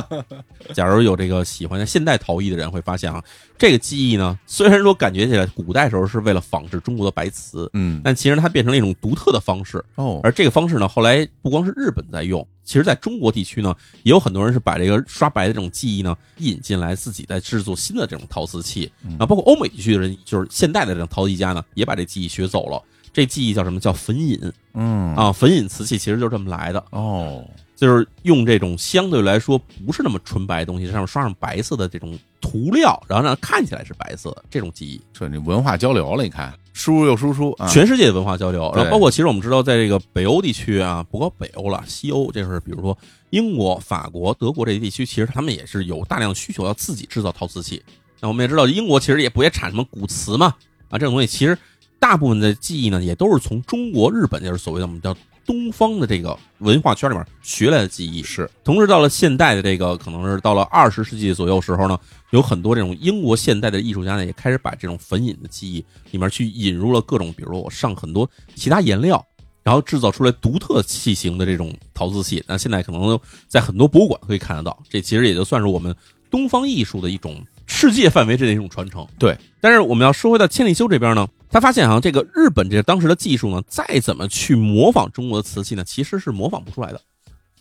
假如有这个喜欢现代陶艺的人会发现啊，这个技艺呢，虽然说感觉起来古代时候是为了仿制中国的白瓷，嗯但其实它变成了一种独特的方式。哦，而这个方式呢，后来不光是日本在用，其实在中国地区呢，也有很多人是把这个刷白的这种技艺呢引进来，自己在制作新的这种陶瓷器啊，包括欧美地区的人，就是现代的这种陶艺家呢，也把这技艺学走了。这技艺叫什么叫粉引嗯啊？粉引瓷器其实就是这么来的，哦，就是用这种相对来说不是那么纯白的东西，上面刷上白色的这种涂料，然后让它看起来是白色的这种技艺。这你文化交流了，你看输入又输出啊，全世界的文化交流，然后包括其实我们知道，在这个北欧地区啊，不光北欧了，西欧，这是比如说英国、法国、德国这些地区，其实他们也是有大量需求要自己制造陶瓷器。那我们也知道，英国其实也不也产什么古瓷嘛，啊，这种东西其实大部分的技艺呢，也都是从中国、日本，就是所谓的我们叫东方的这个文化圈里面学来的技艺。是同时，到了现代的这个，可能是到了二十世纪左右时候呢，有很多这种英国现代的艺术家呢，也开始把这种粉引的技艺里面去引入了各种，比如说我上很多其他颜料，然后制造出来独特器型的这种陶瓷器。那现在可能在很多博物馆可以看得到，这其实也就算是我们东方艺术的一种世界范围之内一种传承。对，但是我们要说回到千里修这边呢，他发现啊，这个日本这个当时的技术呢，再怎么去模仿中国的瓷器呢，其实是模仿不出来的。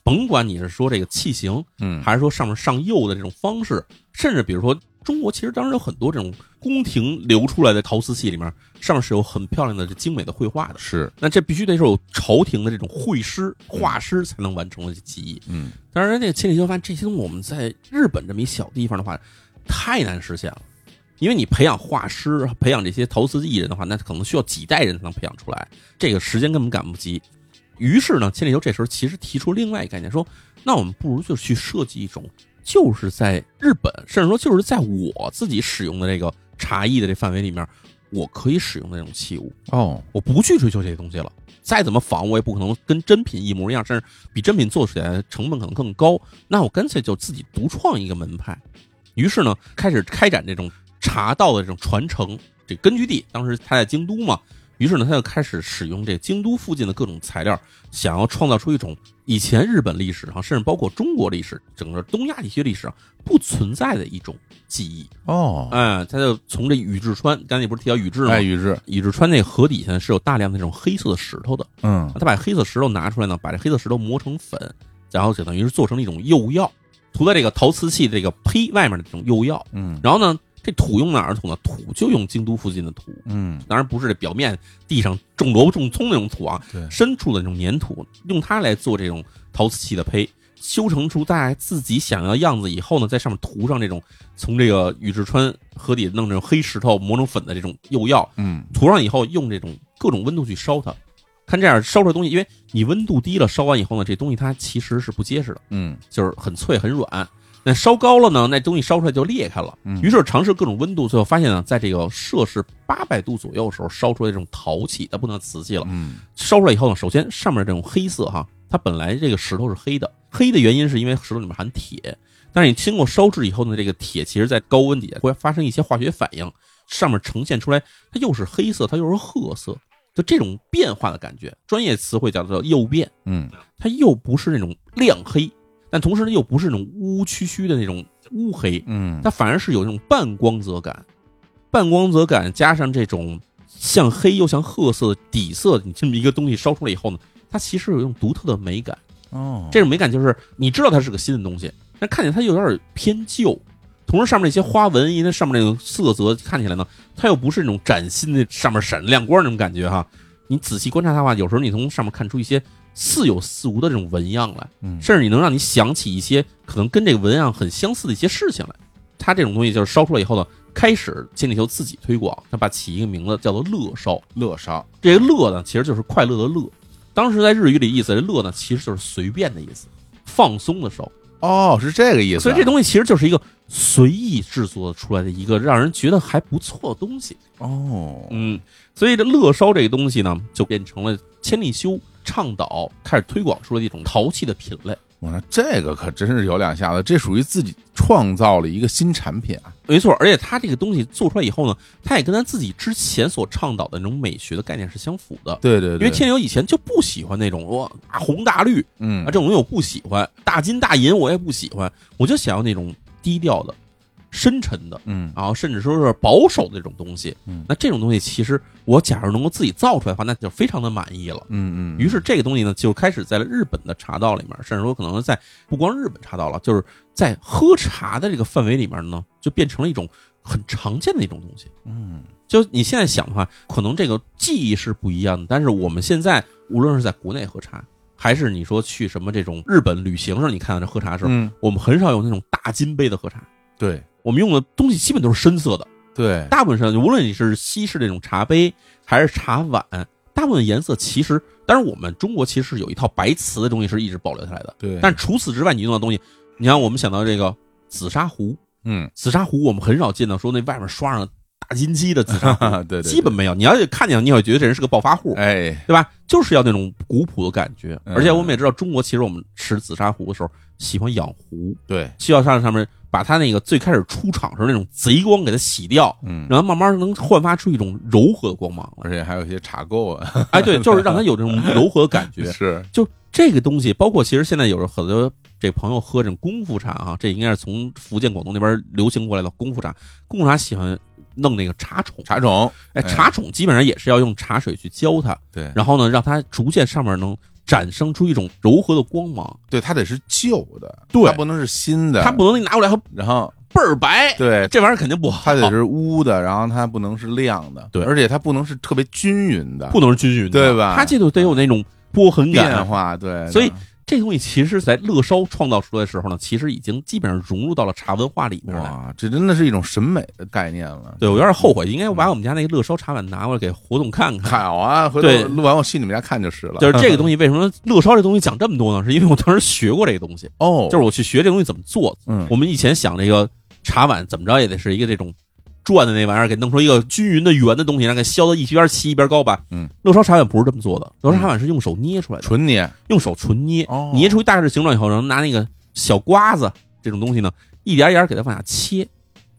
甭管你是说这个器型，嗯还是说上面上釉的这种方式，甚至比如说中国其实当时有很多这种宫廷流出来的陶瓷器里面，上面是有很漂亮的这精美的绘画的。是那这必须得是有朝廷的这种绘师、画师才能完成的技艺。嗯当然，那个千里修发现这些东西我们在日本这么一小地方的话，太难实现了。因为你培养画师、培养这些陶瓷艺人的话，那可能需要几代人才能培养出来，这个时间根本赶不及。于是呢，千里修这时候其实提出另外一个概念，说那我们不如就去设计一种，就是在日本，甚至说就是在我自己使用的这个茶艺的这范围里面，我可以使用的那种器物，哦我不去追求这些东西了。再怎么仿，我也不可能跟真品一模一样，甚至比真品做起来成本可能更高。那我干脆就自己独创一个门派。于是呢，开始开展这种茶道的这种传承。这根据地当时他在京都嘛，于是呢，他就开始使用这京都附近的各种材料，想要创造出一种以前日本历史上，甚至包括中国历史、整个东亚地区历史上不存在的一种技艺。哦，哎，他就从这宇治川，刚才你不是提到宇治吗？哎，宇治，宇治川那河底下是有大量的这种黑色的石头的，嗯他把黑色石头拿出来呢，把这黑色石头磨成粉，然后就等于是做成了一种釉药，涂在这个陶瓷器这个胚外面的这种釉药。嗯然后呢，这土用哪儿土呢？土就用京都附近的土，嗯，当然不是这表面地上种萝卜种葱那种土啊，对，深处的那种粘土，用它来做这种陶瓷器的胚，修成出大家自己想要的样子以后呢，在上面涂上这种从这个宇治川河底弄这种黑石头磨成粉的这种釉药，嗯涂上以后用这种各种温度去烧它，看这样烧出来东西，因为你温度低了，烧完以后呢，这东西它其实是不结实的，嗯就是很脆很软。那烧高了呢，那东西烧出来就裂开了。嗯于是尝试各种温度，最后发现呢，在这个摄氏八百度左右的时候，烧出来这种陶器，它不能瓷器了。嗯烧出来以后呢，首先上面这种黑色哈，它本来这个石头是黑的，黑的原因是因为石头里面含铁，但是你经过烧制以后呢，这个铁其实在高温底下会发生一些化学反应，上面呈现出来它又是黑色，它又是褐色，就这种变化的感觉，专业词汇叫做釉变，嗯它又不是那种亮黑，但同时呢又不是那种乌乌黢黢的那种乌黑，嗯它反而是有那种半光泽感，半光泽感加上这种像黑又像褐色的底色，你这么一个东西烧出来以后呢，它其实有一种独特的美感。哦，这种美感就是你知道它是个新的东西，但看起来它又有点偏旧，同时上面那些花纹，因为上面那种色泽看起来呢，它又不是那种崭新的上面闪亮光那种感觉哈。你仔细观察它的话，有时候你从上面看出一些似有似无的这种纹样来。嗯甚至你能让你想起一些可能跟这个纹样很相似的一些事情来。它这种东西就是烧出来以后呢，开始千里球自己推广，他把起一个名字叫做乐烧。乐烧，这个乐呢，其实就是快乐的乐。当时在日语里意思，这乐呢其实就是随便的意思，放松的烧。哦，是这个意思啊，所以这东西其实就是一个随意制作出来的一个让人觉得还不错的东西。哦，嗯，所以这乐烧这个东西呢，就变成了千利休倡导开始推广出来的一种陶器的品类。我说这个可真是有两下子，这属于自己创造了一个新产品啊，没错，而且他这个东西做出来以后呢，他也跟咱自己之前所倡导的那种美学的概念是相符的。对对对，因为天牛以前就不喜欢那种哇大红大绿嗯啊这种东西，我不喜欢，大金大银我也不喜欢，我就想要那种低调的、深沉的，嗯。然后甚至说是保守的这种东西。嗯。那这种东西其实我假如能够自己造出来的话，那就非常的满意了。嗯嗯，于是这个东西呢，就开始在了日本的茶道里面，甚至说可能在不光日本茶道了，就是在喝茶的这个范围里面呢，就变成了一种很常见的一种东西。嗯。就你现在想的话，可能这个技艺是不一样的，但是我们现在无论是在国内喝茶，还是你说去什么这种日本旅行上，你看到这喝茶的时候，嗯，我们很少有那种大金杯的喝茶，对我们用的东西基本都是深色的，对，大部分是无论你是西式这种茶杯还是茶碗，大部分颜色其实，当然我们中国其实是有一套白瓷的东西是一直保留下来的，对，但除此之外，你用的东西，你看我们想到这个紫砂壶，嗯，紫砂壶我们很少见到说那外面刷上大金漆的紫砂壶，对对，对基本没有。你要是看见，你会觉得这人是个暴发户，哎，对吧？就是要那种古朴的感觉。嗯而且我们也知道，中国其实我们吃紫砂壶的时候喜欢养壶，对，需要上上面把它那个最开始出厂时候那种贼光给它洗掉，嗯，然后慢慢能焕发出一种柔和的光芒。而且还有一些茶垢啊，哎，对，就是让它有这种柔和的感觉。是，就这个东西，包括其实现在有很多这朋友喝这种功夫茶啊，这应该是从福建、广东那边流行过来的功夫茶。功夫茶喜欢弄那个茶宠，茶宠，哎，哎。茶宠基本上也是要用茶水去浇它，对，然后呢，让它逐渐上面能展生出一种柔和的光芒。对，它得是旧的，对。它不能是新的，它不能拿过来还然后倍儿白，对，这玩意儿肯定不好。它得是乌的，然后它不能是亮的，对。而且它不能是特别均匀的，不能是均匀的，对吧？它这就得有那种波痕变感。化，对，所以这东西其实，在乐烧创造出来的时候呢，其实已经基本上融入到了茶文化里面了。哇，这真的是一种审美的概念了。对我有点后悔，应该把我们家那个乐烧茶碗拿过来给活动看看。好啊，回头录完我去你们家看就是了。就是这个 东西为什么乐烧这东西讲这么多呢？是因为我当时学过这个东西，哦，就是我去学这东西怎么做。嗯我们以前想这个茶碗怎么着也得是一个这种转的那玩意儿，给弄出一个均匀的圆的东西，然后给削到一边齐一边高吧。嗯，乐烧茶碗不是这么做的，乐烧茶碗是用手捏出来的，纯捏，用手纯捏，哦捏出一大致形状以后，然后拿那个小刮子这种东西呢，一点一点给它往下切，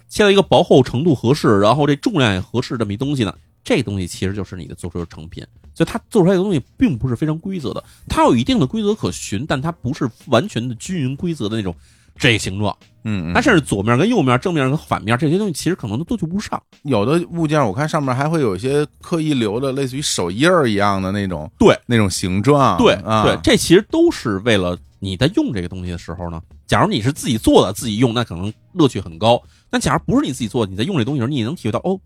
切到一个薄厚程度合适，然后这重量也合适这么一东西呢，这东西其实就是你的做出的成品。所以它做出来的东西并不是非常规则的，它有一定的规则可循，但它不是完全的均匀规则的那种这个形状。嗯，它甚至左面跟右面、正面跟反面这些东西，其实可能都对不上。有的物件我看上面还会有一些刻意留的，类似于手印儿一样的那种，对那种形状，对啊，对，这其实都是为了你在用这个东西的时候呢。假如你是自己做的，自己用，那可能乐趣很高。但假如不是你自己做的，你在用这东西的时候，你也能体会到，哦，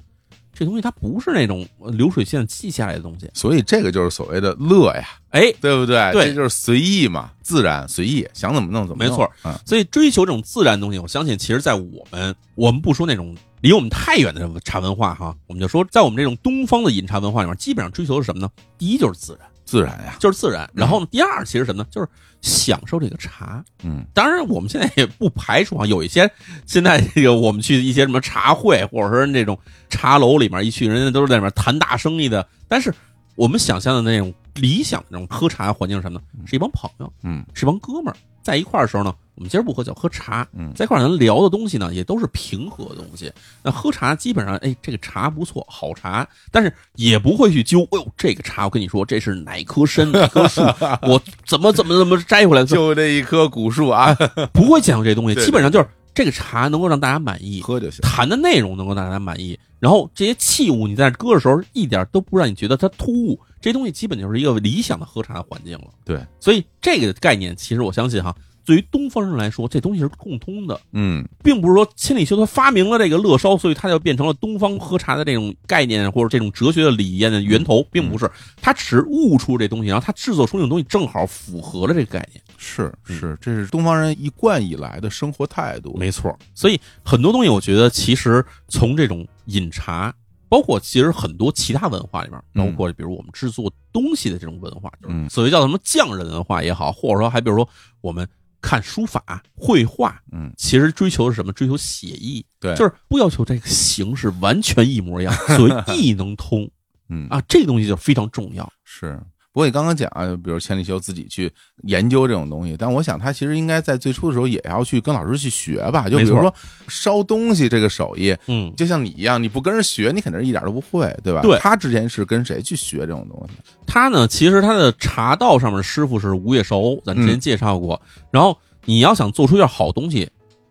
这东西它不是那种呃流水线记下来的东西。所以这个就是所谓的乐呀，哎，对不对？对这就是随意嘛，自然随意，想怎么弄怎么弄。没错嗯，所以追求这种自然的东西，我相信，其实，在我们我们不说那种离我们太远的茶文化哈，我们就说，在我们这种东方的饮茶文化里面，基本上追求的是什么呢？第一就是自然，自然呀，就是自然。然后呢，第二其实什么呢？就是享受这个茶。嗯当然，我们现在也不排除啊，有一些现在这个我们去一些什么茶会，或者说那种茶楼里面一去，人家都是在那面谈大生意的。但是我们想象的那种理想的那种喝茶的环境是什么呢？是一帮朋友，嗯是一帮哥们儿在一块儿的时候呢，我们今儿不喝酒，喝茶。嗯在一块儿咱聊的东西呢，也都是平和的东西。那喝茶基本上，哎，这个茶不错，好茶，但是也不会去揪。哎呦，这个茶我跟你说，这是哪棵参哪棵树，我怎么怎么怎么摘回来的，就这一棵古树啊，不会讲究这东西。基本上就是这个茶能够让大家满意，喝就行。谈的内容能够让大家满意，然后这些器物你在这搁的时候一点都不让你觉得它突兀，这东西基本就是一个理想的喝茶的环境了。对，所以这个概念其实我相信哈，对于东方人来说，这东西是共通的，嗯。并不是说千里修他发明了这个乐烧，所以他就变成了东方喝茶的这种概念或者这种哲学的理念的源头，并不是，他只是悟出这东西，然后他制作出这种东西正好符合了这个概念。是是，这是东方人一贯以来的生活态度。没错，所以很多东西，我觉得其实从这种饮茶，包括其实很多其他文化里面，嗯包括比如我们制作东西的这种文化，就是嗯。所谓叫什么匠人文化也好，或者说还比如说我们看书法、绘画，嗯，其实追求是什么？追求写意，对，就是不要求这个形式完全一模一样，所谓 意能通嗯啊，这个东西就非常重要。是。不过你刚刚讲啊，比如千里修自己去研究这种东西，但我想他其实应该在最初的时候也要去跟老师去学吧。就比如说烧东西这个手艺，嗯，就像你一样，你不跟人学，你肯定是一点都不会，对吧？对他之前是跟谁去学这种东西？他呢，其实他的茶道上面师傅是吴越寿欧，咱之前介绍过。然后你要想做出一件好东西，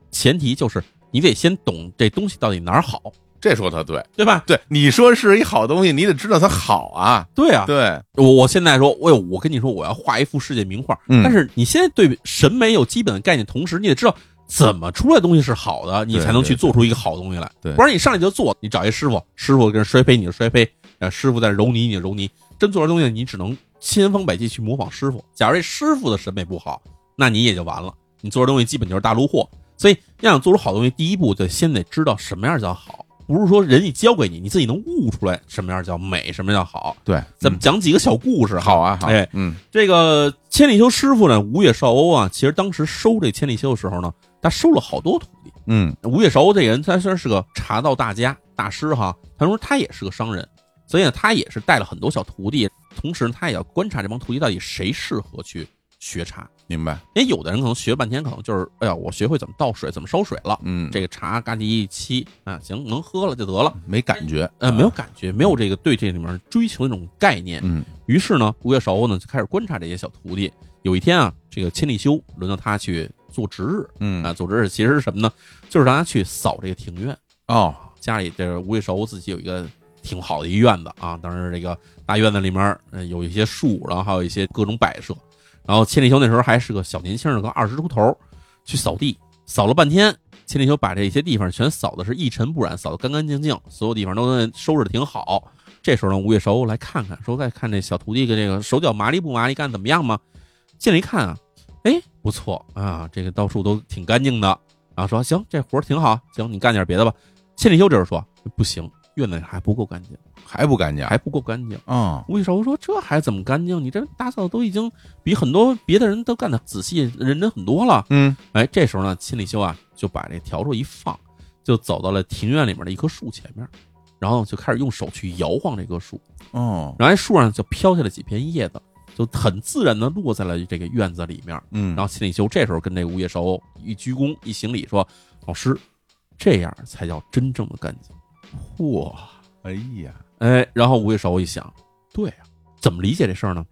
前提就是你得先懂这东西到底哪儿好，这说的对，对吧？对，你说是一好东西，你得知道它好啊。对啊，对，我我现在说，我有我跟你说，我要画一幅世界名画，嗯但是你现在对审美有基本的概念，同时你得知道怎么出来东西是好的，你才能去做出一个好东西来。对不然你上来就做，你找一师傅，师傅跟摔胚，你就摔胚，啊，师傅在这揉泥，你就揉泥，真做出来东西，你只能千方百计去模仿师傅。假如这师傅的审美不好，那你也就完了，你做的东西基本就是大陆货。所以要想做出好东西，第一步就先得知道什么样叫好，不是说人家教给你，你自己能悟出来什么样叫美，什么叫好。对，咱们讲几个小故事哈，好啊，好，哎，嗯这个千里修师傅呢，吴越少欧啊，其实当时收这千里修的时候呢，他收了好多徒弟。嗯吴越少欧这个人，他虽然是个茶道大家大师哈，他说他也是个商人，所以呢，他也是带了很多小徒弟，同时呢，他也要观察这帮徒弟到底谁适合去学茶。明白，因为有的人可能学半天，可能就是哎呀，我学会怎么倒水，怎么烧水了，嗯，这个茶嘎叽一沏啊，行，能喝了就得了，没感觉，呃，没有感觉，没有这个对这里面追求那种概念，嗯于是呢，吴越少欧呢就开始观察这些小徒弟。有一天啊，这个千里修轮到他去做值日嗯啊，做值日其实是什么呢？就是让他去扫这个庭院。哦，家里这个吴越少欧自己有一个挺好的一院子啊，当然这个大院子里面呃有一些树，然后还有一些各种摆设。然后千里修那时候还是个小年轻儿，个二十出头，去扫地，扫了半天。千里修把这些地方全扫的是一尘不染，扫的干干净净，所有地方都收拾的挺好。这时候呢，吴越少欧来看看，说再看这小徒弟的这个手脚麻利不麻利，干的怎么样吗？进来一看啊，哎，不错啊，这个到处都挺干净的。然后说行，这活儿挺好，行，你干点别的吧。千里修这时候说不行，院子里还不够干净，还不干净，还不够干净。啊，吴越少欧说这还怎么干净？你这打扫都已经比很多别的人都干的仔细认真很多了。嗯哎，这时候呢，千里修啊就把这笤帚一放，就走到了庭院里面的一棵树前面，然后就开始用手去摇晃这棵树，哦，然后树上就飘下了几片叶子，就很自然的落在了这个院子里面。嗯，然后千里修这时候跟这个吴越少欧一鞠躬一行礼说：“老师，这样才叫真正的干净。嚯，哎呀，”哎，然后吴越少欧一想，对啊，怎么理解这事儿呢？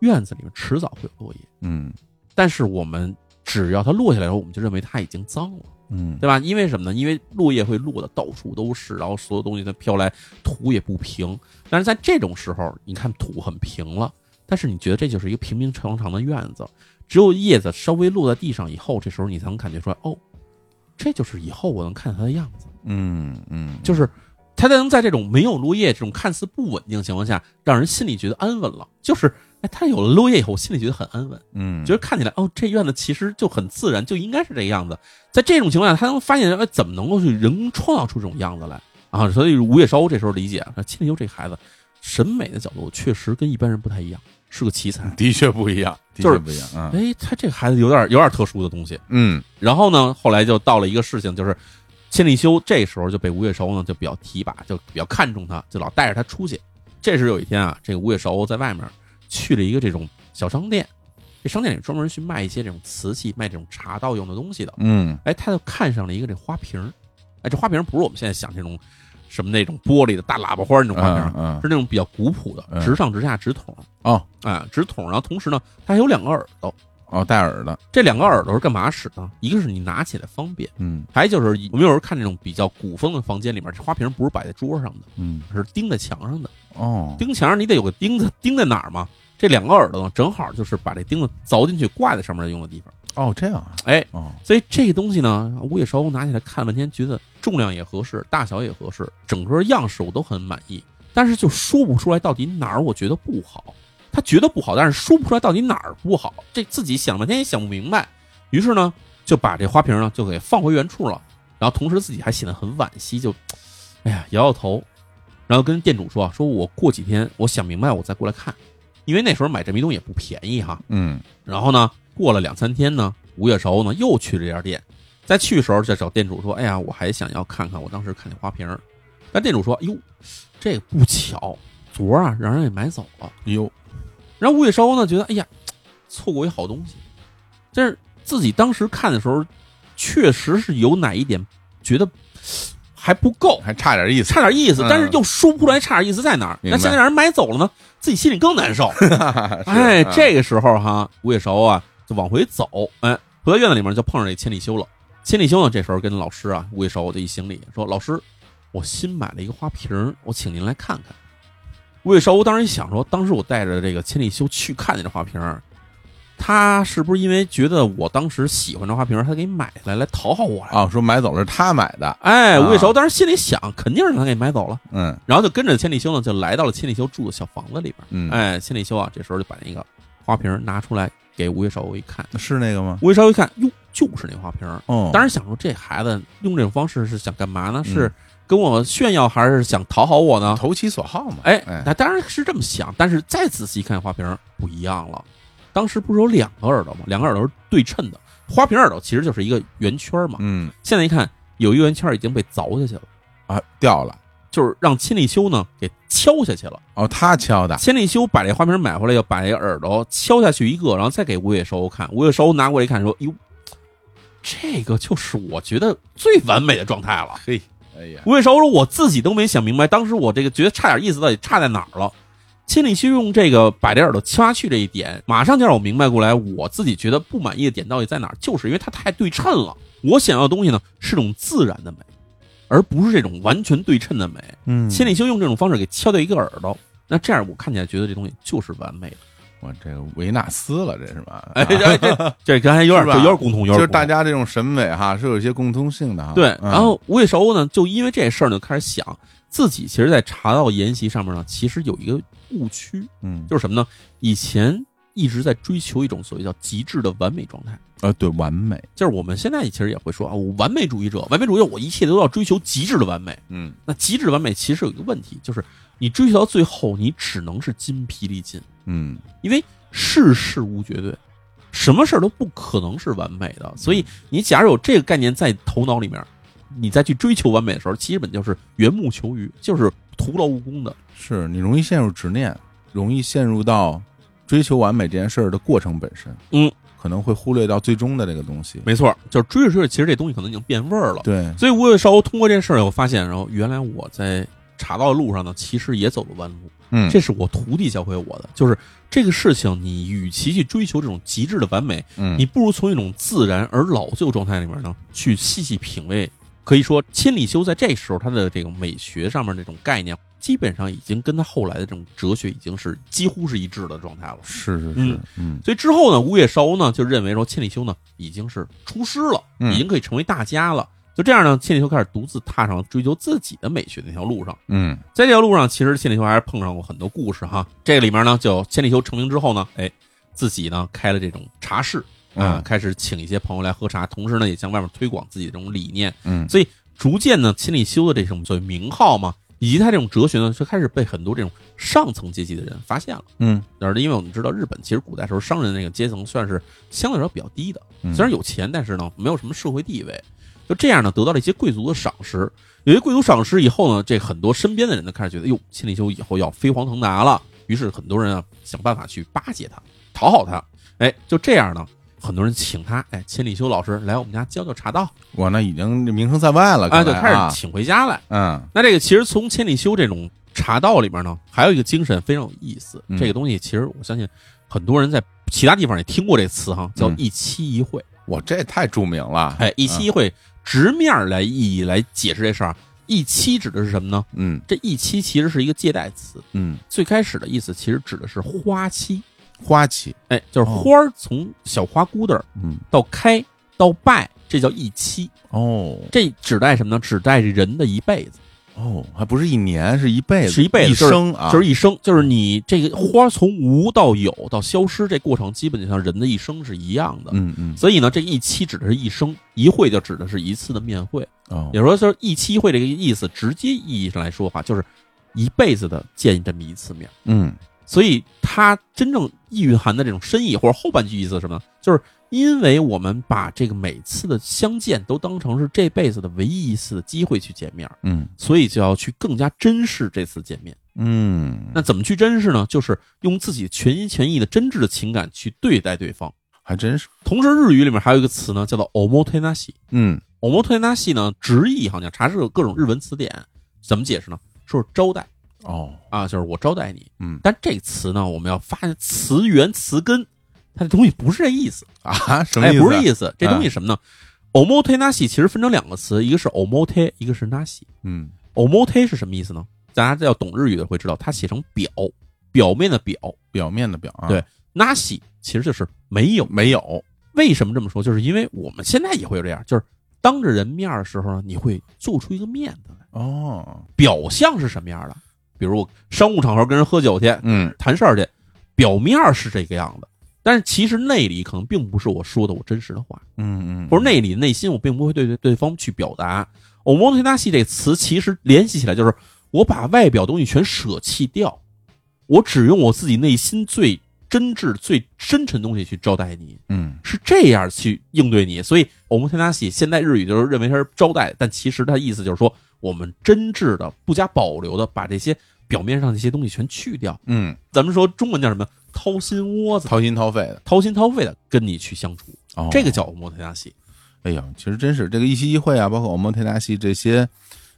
院子里面迟早会有落叶，嗯但是我们只要它落下来的时候，我们就认为它已经脏了。嗯，对吧？因为什么呢？因为落叶会落的到处都是，然后所有东西它飘来，土也不平。但是在这种时候，你看土很平了，但是你觉得这就是一个平平常常的院子，只有叶子稍微落在地上以后，这时候你才能感觉出来，哦，这就是以后我能看到它的样子，嗯嗯，就是它才能在这种没有落叶、这种看似不稳定的情况下，让人心里觉得安稳了。就是，哎，他有了落叶以后，我心里觉得很安稳。嗯，觉得看起来哦，这院子其实就很自然，就应该是这个样子。在这种情况下，他能发现，哎，怎么能够去人工创造出这种样子来啊？所以吴叶烧这时候理解啊，千里幽这孩子审美的角度确实跟一般人不太一样，是个奇才。的确不一样，的就是确不一样，嗯哎，他这个孩子有点有点特殊的东西。嗯然后呢，后来就到了一个事情，就是千里修这时候就被吴月韶呢就比较提拔，就比较看重他，就老带着他出去。这时有一天啊，这个吴月韶在外面去了一个这种小商店，这商店里专门去卖一些这种瓷器、卖这种茶道用的东西的。嗯哎，他就看上了一个这花瓶儿，哎，这花瓶儿不是我们现在想这种什么那种玻璃的大喇叭花那种花瓶儿，嗯嗯是那种比较古朴的，嗯直上直下直筒，哦哎，直筒，然后同时呢，它还有两个耳朵。哦，戴耳的，这两个耳朵是干嘛使呢？一个是你拿起来方便，嗯还就是我们有时候看那种比较古风的房间里面，这花瓶不是摆在桌上的，嗯是钉在墙上的。哦，钉墙上你得有个钉子，钉在哪儿嘛？这两个耳朵呢，正好就是把这钉子凿进去挂在上面用的地方。哦这样啊，哎，哦所以这个东西呢，吴月韶拿起来看半天，觉得重量也合适，大小也合适，整个样式我都很满意，但是就说不出来到底哪儿我觉得不好。他觉得不好，但是说不出来到底哪儿不好，这自己想半天也想不明白。于是呢，就把这花瓶呢就给放回原处了，然后同时自己还显得很惋惜，就，哎呀摇摇头，然后跟店主说啊，说我过几天我想明白我再过来看，因为那时候买这迷东也不便宜哈。嗯然后呢，过了两三天呢，吴月韶呢又去这家店，在去的时候再找店主说：“哎呀，我还想要看看我当时看那花瓶儿。”但店主说：“哟，这个不巧，昨儿啊让人给买走了。哟，”然后吴月韶呢觉得：“哎呀，错过一好东西。”但是自己当时看的时候，确实是有哪一点觉得还不够，还差点意思，差点意思，嗯但是又说不出来差点意思在哪儿。那现在让人买走了呢，自己心里更难受。是哎，啊这个时候哈，吴月韶啊就往回走，哎，回到院子里面就碰上这千里修了。千里修呢，这时候跟老师啊，吴月韶就一行礼说：“老师，我新买了一个花瓶儿，我请您来看看。”吴月韶当时一想说，当时我带着这个千里修去看那这花瓶儿，他是不是因为觉得我当时喜欢这花瓶儿，他给买下来来讨好我来？哦，说买走了是他买的，哎，啊吴月韶当时心里想，肯定是他给买走了，嗯然后就跟着千里修呢，就来到了千里修住的小房子里边。嗯，，哎，千里修啊，这时候就把那个花瓶儿拿出来给吴月韶一看，是那个吗？吴月韶一看，哟，就是那花瓶儿。哦，当时想说，这孩子用这种方式是想干嘛呢？嗯是跟我炫耀，还是想讨好我呢？投其所好嘛，哎，那，当然是这么想，但是再仔细看花瓶不一样了。当时不是有两个耳朵吗？两个耳朵是对称的，花瓶耳朵其实就是一个圆圈嘛。嗯现在一看，有一个圆圈已经被凿下去了，啊掉了，就是让千利休呢给敲下去了。哦，他敲的，千利休把这花瓶买回来，要把这耳朵敲下去一个，然后再给吴月收看。吴月收拿过来一看，说：“哟，这个就是我觉得最完美的状态了。嘿，哎呀”，吴月韶说：“我自己都没想明白，当时我这个觉得差点意思，到底差在哪儿了？”千里修用这个把这耳朵敲下去这一点，马上就让我明白过来，我自己觉得不满意的点到底在哪儿，就是因为它太对称了。我想要的东西呢，是种自然的美，而不是这种完全对称的美。嗯，千里修用这种方式给敲掉一个耳朵，那这样我看起来觉得这东西就是完美的。我这个维纳斯了，这是吧？哎，啊这这这刚才有点有点共通，有点就是大家这种审美哈是有一些共通性的哈。对。嗯然后吴月韶呢，就因为这事儿呢，开始想自己其实，在茶道研习上面呢，其实有一个误区，嗯，就是什么呢？以前一直在追求一种所谓叫极致的完美状态。呃，对，完美，就是我们现在其实也会说啊，我完美主义者，完美主义者，我一切都要追求极致的完美。嗯那极致完美其实有一个问题，就是你追求到最后，你只能是筋疲力尽。嗯因为世事无绝对，什么事儿都不可能是完美的。所以，你假如有这个概念在头脑里面，你再去追求完美的时候，基本就是缘木求鱼，就是徒劳无功的。是你容易陷入执念，容易陷入到追求完美这件事儿的过程本身，嗯，可能会忽略到最终的这个东西。没错，就是追着追着，其实这东西可能已经变味儿了。对，所以我也稍微通过这事儿，我发现，然后原来我在茶道的路上呢，其实也走了弯路。嗯，这是我徒弟教会我的，就是这个事情，你与其去追求这种极致的完美，嗯你不如从一种自然而老旧状态里面呢，去细细品味。可以说，千里修在这时候他的这个美学上面这种概念，基本上已经跟他后来的这种哲学已经是几乎是一致的状态了。是是是嗯，嗯所以之后呢，吴月烧呢就认为说千里修呢已经是出师了，嗯已经可以成为大家了。就这样呢，千里修开始独自踏上追求自己的美学那条路上。嗯在这条路上，其实千里修还是碰上过很多故事哈。这个里面呢，就千里修成名之后呢，哎，自己呢开了这种茶室啊，嗯开始请一些朋友来喝茶，同时呢，也向外面推广自己的这种理念。嗯所以逐渐呢，千里修的这种所谓名号嘛，以及他这种哲学呢，就开始被很多这种上层阶级的人发现了。嗯而因为我们知道，日本其实古代时候商人那个阶层算是相对来说比较低的，嗯虽然有钱，但是呢没有什么社会地位。就这样呢，得到了一些贵族的赏识。有些贵族赏识以后呢，这很多身边的人呢开始觉得，哟，千里修以后要飞黄腾达了。于是很多人啊想办法去巴结他，讨好他。哎，就这样呢，很多人请他，哎，千里修老师来我们家教教茶道，我呢已经名声在外了，哎，就开始请回家来。嗯那这个其实从千里修这种茶道里面呢，还有一个精神非常有意思。嗯这个东西其实我相信很多人在其他地方也听过这词哈，叫嗯一期一会。哇这太著名了，哎，一期一会直面来意义来解释这事儿，一期指的是什么呢？嗯这一期其实是一个借代词，嗯，最开始的意思其实指的是花期。花期，哎，就是花儿从小花骨朵儿嗯到开到败，这叫一期。哦这指代什么呢？指代人的一辈子。哦，还不是一年，是一辈子，是一辈子一生啊，就是一生，就是你这个花从无到有到消失，这过程基本就像人的一生是一样的。嗯嗯所以呢，这一期指的是一生，一会就指的是一次的面会。哦也就是说，就是一期一会这个意思，直接意义上来说的话，就是一辈子的见这么一次面。嗯所以它真正意蕴含的这种深意，或者后半句意思是什么呢？就是因为我们把这个每次的相见都当成是这辈子的唯一一次的机会去见面，嗯所以就要去更加珍视这次见面。嗯，那怎么去珍视呢？就是用自己全心全意的真挚的情感去对待对方。还真是，同时，日语里面还有一个词呢，叫做 omotenashi。嗯 omotenashi 呢，直译好像查是有各种日文词典，怎么解释呢？说是招待哦啊，就是我招待你。嗯但这词呢，我们要发现词源词根，它这东西不是这意思，啊，什么哎，意思？不是意思。这东西什么呢？omotenashi 其实分成两个词，一个是 omote，一个是 nashi。嗯 omote 是什么意思呢？大家要懂日语的会知道，它写成表，表面的表。表面的表啊，对 nashi 其实就是没有。没有，为什么这么说？就是因为我们现在也会有这样，就是当着人面的时候呢，你会做出一个面子来，哦，表象是什么样的？比如我商务场合跟人喝酒去，嗯谈事儿去，表面是这个样子，但是其实内里可能并不是我说的我真实的话，嗯嗯，或者内里内心我并不会对对对方去表达。t e n a s i 这个词其实联系起来就是我把外表东西全舍弃掉，我只用我自己内心最真挚、最深沉的东西去招待你，嗯是这样去应对你。所以 e n a s i 现在日语就是认为它是招待，但其实它意思就是说我们真挚的、不加保留的把这些表面上这些东西全去掉。嗯，咱们说中文叫什么？掏心窝子，掏心掏肺的，掏心掏肺的跟你去相处，哦，这个叫 e n a s i 哎呀，其实真是这个一期一会啊，包括我们特纳西这些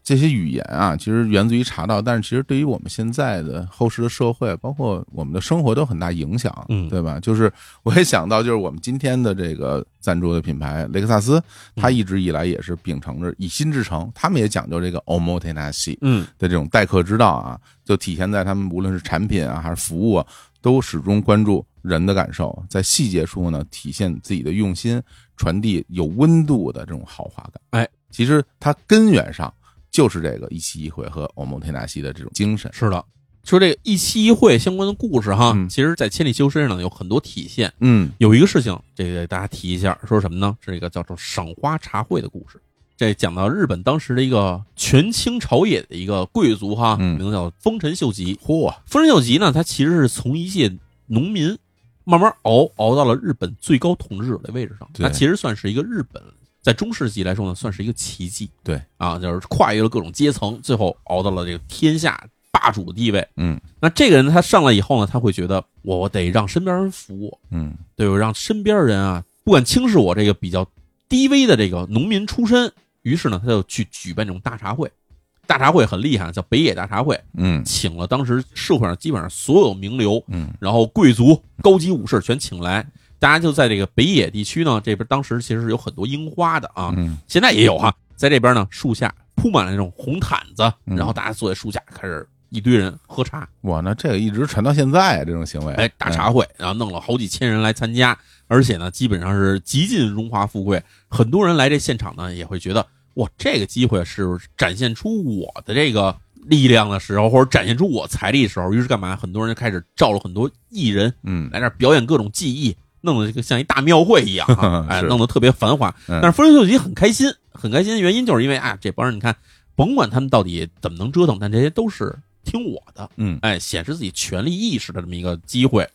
这些语言啊，其实源自于茶道，但是其实对于我们现在的后世的社会，包括我们的生活都有很大影响，嗯。对吧？就是我也想到，就是我们今天的这个赞助的品牌雷克萨斯，它一直以来也是秉承着以心制诚，他们也讲究这个 omotenashi 嗯。的这种待客之道啊，就体现在他们无论是产品啊还是服务啊，都始终关注人的感受，在细节处呢体现自己的用心，传递有温度的这种豪华感。哎，其实它根源上就是这个一期一会和欧蒙天纳西的这种精神。是的。说这个一期一会相关的故事哈，嗯其实，在千里修身上呢有很多体现。嗯有一个事情，这个大家提一下，说什么呢？是一个叫做赏花茶会的故事。这讲到日本当时的一个权倾朝野的一个贵族哈，嗯名字叫丰臣秀吉。嚯，丰臣秀吉呢，他其实是从一介农民慢慢熬熬到了日本最高统治者的位置上。对他其实算是一个日本在中世纪来说呢，算是一个奇迹。对啊，就是跨越了各种阶层，最后熬到了这个天下霸主的地位。嗯那这个人他上来以后呢，他会觉得我得让身边人服我，嗯对我让身边人啊不敢轻视我这个比较低微的这个农民出身。于是呢，他就去举办这种大茶会。大茶会很厉害，叫北野大茶会，嗯。请了当时社会上基本上所有名流，嗯。然后贵族、高级武士全请来，大家就在这个北野地区呢，这边当时其实是有很多樱花的啊，嗯。现在也有哈，在这边呢，树下铺满了那种红毯子，嗯。然后大家坐在树下开始一堆人喝茶，哇，那这个一直传到现在啊，这种行为，哎，大茶会，然后弄了好几千人来参加，而且呢，基本上是极尽荣华富贵，很多人来这现场呢，也会觉得哇，这个机会是展现出我的这个力量的时候，或者展现出我财力的时候，于是干嘛？很多人就开始召了很多艺人嗯来这儿表演各种技艺，弄得这个像一大庙会一样啊，哎，弄得特别繁华。嗯但是丰臣秀吉很开心，很开心的原因就是因为啊，这帮人你看甭管他们到底怎么能折腾，但这些都是听我的，嗯哎，显示自己权力意识的这么一个机会。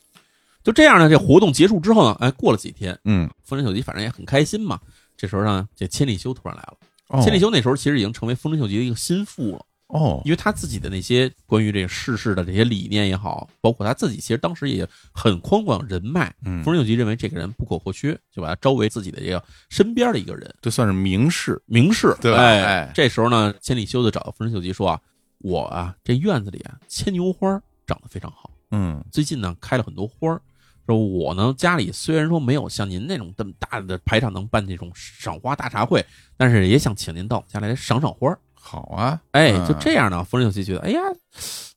就这样呢，这活动结束之后呢，哎，过了几天，嗯，丰臣秀吉反正也很开心嘛。这时候呢，这千里修突然来了。哦千里修那时候其实已经成为丰臣秀吉的一个心腹了，哦，因为他自己的那些关于这个世事的这些理念也好，包括他自己其实当时也很宽广人脉。嗯丰，臣秀吉认为这个人不可或缺，就把他招为自己的这个身边的一个人，这算是名士，名士，对吧哎，哎这时候呢，千里修就找到丰臣秀吉说啊，我啊这院子里啊牵牛花长得非常好，嗯最近呢开了很多花儿。说我呢家里虽然说没有像您那种这么大的排场能办这种赏花大茶会，但是也想请您到我们家来赏赏花。好啊，哎，嗯就这样呢，丰臣秀吉觉得，哎呀，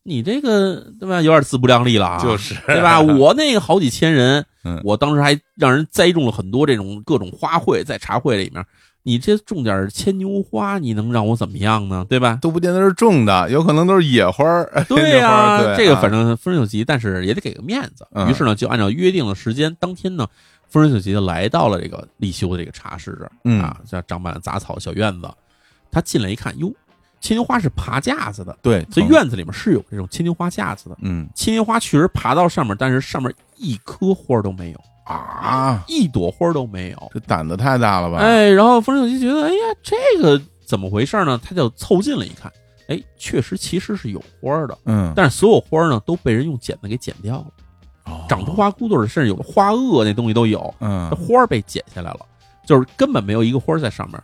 你这个对吧，有点自不量力了啊，就是对吧？我那个好几千人，嗯我当时还让人栽种了很多这种各种花卉在茶会里面，你这种点牵牛花，你能让我怎么样呢？对吧？都不见得是种的，有可能都是野花儿。对呀、这个反正丰臣秀吉，但是也得给个面子。嗯于是呢，就按照约定的时间，当天呢，丰臣秀吉就来到了这个立修的这个茶室这儿，嗯啊，这长满了杂草小院子。他进来一看，哟，牵牛花是爬架子的，对，这院子里面是有这种牵牛花架子的。嗯牵牛花确实爬到上面，但是上面一颗花都没有，啊，一朵花都没有。这胆子太大了吧？哎，然后丰臣秀吉觉得，哎呀，这个怎么回事呢？他就凑近了一看，哎，确实其实是有花的，嗯，但是所有花呢都被人用剪子给剪掉了，哦长出花骨朵儿，甚至有花萼那东西都有，嗯这花儿被剪下来了，就是根本没有一个花儿在上面。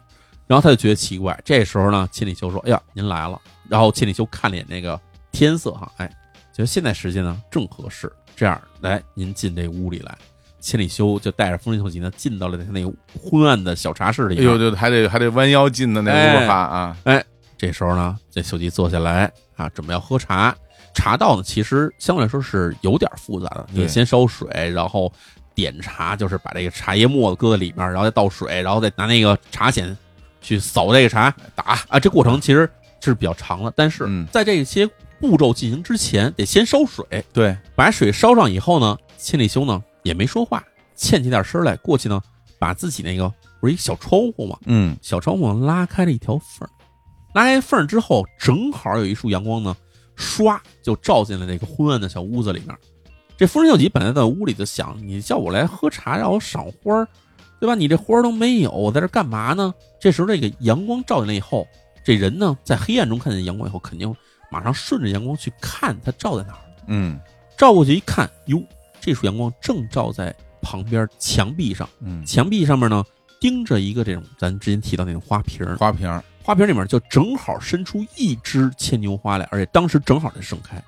然后他就觉得奇怪，这时候呢，千里修说：“哎呀，您来了。”然后千里修看了眼那个天色哈，哎，觉得现在时间呢正合适，这样来，您进这屋里来。千里修就带着丰臣秀吉呢进到了他那个昏暗的小茶室里面。哎呦，就还得还得弯腰进的那屋哈啊，哎这时候呢，这秀吉坐下来啊，准备要喝茶。茶道呢，其实相对来说是有点复杂的。对你先烧水，然后点茶，就是把这个茶叶沫子搁在里面，然后再倒水，然后再拿那个茶筅去扫这个茶打啊。这过程其实是比较长的，但是嗯在这些步骤进行之前，得先烧水。对，把水烧上以后呢，千里修呢也没说话，欠起点身来，过去呢，把自己那个不是一小窗户嘛，嗯小窗户拉开了一条缝儿，拉开缝儿之后，正好有一束阳光呢，唰就照进了那个昏暗的小屋子里面。这丰臣秀吉本来在屋里就想，你叫我来喝茶，让我赏花儿，对吧？你这花儿都没有，我在这干嘛呢？这时候这个阳光照进来以后，这人呢在黑暗中看见阳光以后，肯定马上顺着阳光去看它照在哪儿。嗯照过去一看，哟，这束阳光正照在旁边墙壁上，嗯，墙壁上面呢钉着一个这种咱之前提到那种花瓶儿，花瓶儿花瓶里面就正好伸出一枝牵牛花来，而且当时正好在盛开，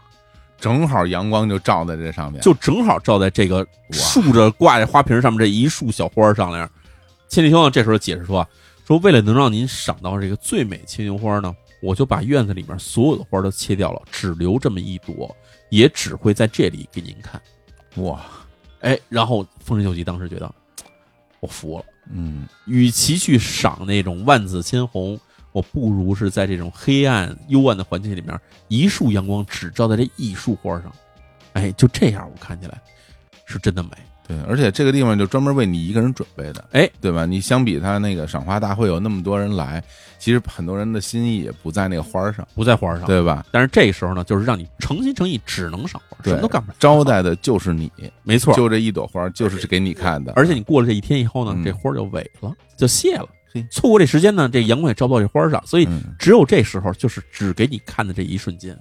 正好阳光就照在这上面，就正好照在这个竖着挂在花瓶上面这一束小花上来。千里兄呢这时候解释说啊，说为了能让您赏到这个最美牵牛花呢，我就把院子里面所有的花都切掉了，只留这么一朵，也只会在这里给您看。哇，哎，然后丰臣秀吉当时觉得，我服了。嗯与其去赏那种万紫千红，我不如是在这种黑暗幽暗的环境里面，一束阳光只照在这一束花上，哎，就这样，我看起来是真的美。对，而且这个地方就专门为你一个人准备的，哎，对吧？你相比他那个赏花大会有那么多人来，其实很多人的心意也不在那个花儿上，不在花上，对吧？但是这时候呢，就是让你诚心诚意只能赏花，什么都干不了。招待的就是你，没错，就这一朵花，就是给你看的，而且你过了这一天以后呢，嗯这花就萎了，就谢了。错过这时间呢，这阳光也照不到这花上，所以嗯只有这时候，就是只给你看的这一瞬间，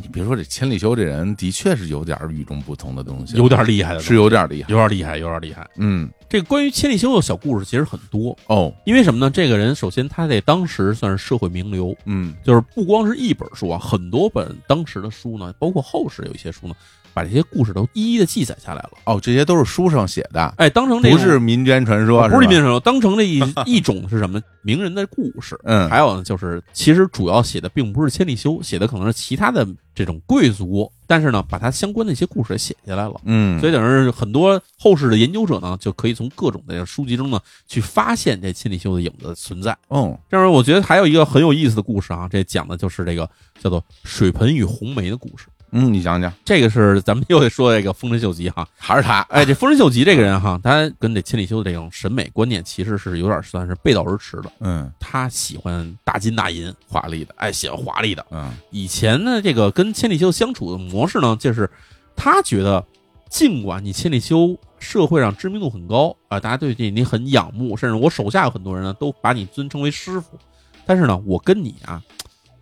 你别说这千里修这人，的确是有点与众不同的东西，有点厉害的，是有点厉害，有点厉害，有点厉害。嗯这个关于千里修的小故事其实很多，哦因为什么呢？这个人首先他在当时算是社会名流，嗯就是不光是一本书啊，很多本当时的书呢，包括后世有一些书呢，把这些故事都一一的记载下来了。哦，这些都是书上写的，哎，当成这不是民间传说，吧不是民间传说，当成这一一种是什么名人的故事。嗯还有呢，就是其实主要写的并不是千里修，写的可能是其他的这种贵族，但是呢，把它相关的一些故事也写下来了。嗯，所以等于是很多后世的研究者呢，就可以从各种的书籍中呢，去发现这千里修的影子的存在。哦这样，我觉得还有一个很有意思的故事啊，这讲的就是这个叫做水盆与红梅的故事。嗯，你讲讲，这个是咱们又得说这个丰臣秀吉哈，还是他？哎，这丰臣秀吉这个人哈，他跟这千里修的这种审美观念其实是有点算是背道而驰的。嗯，他喜欢大金大银，华丽的，哎，喜欢华丽的。嗯以前呢，这个跟千里修相处的模式呢，就是他觉得，尽管你千里修社会上知名度很高啊、大家对你你很仰慕，甚至我手下有很多人呢都把你尊称为师傅，但是呢，我跟你啊，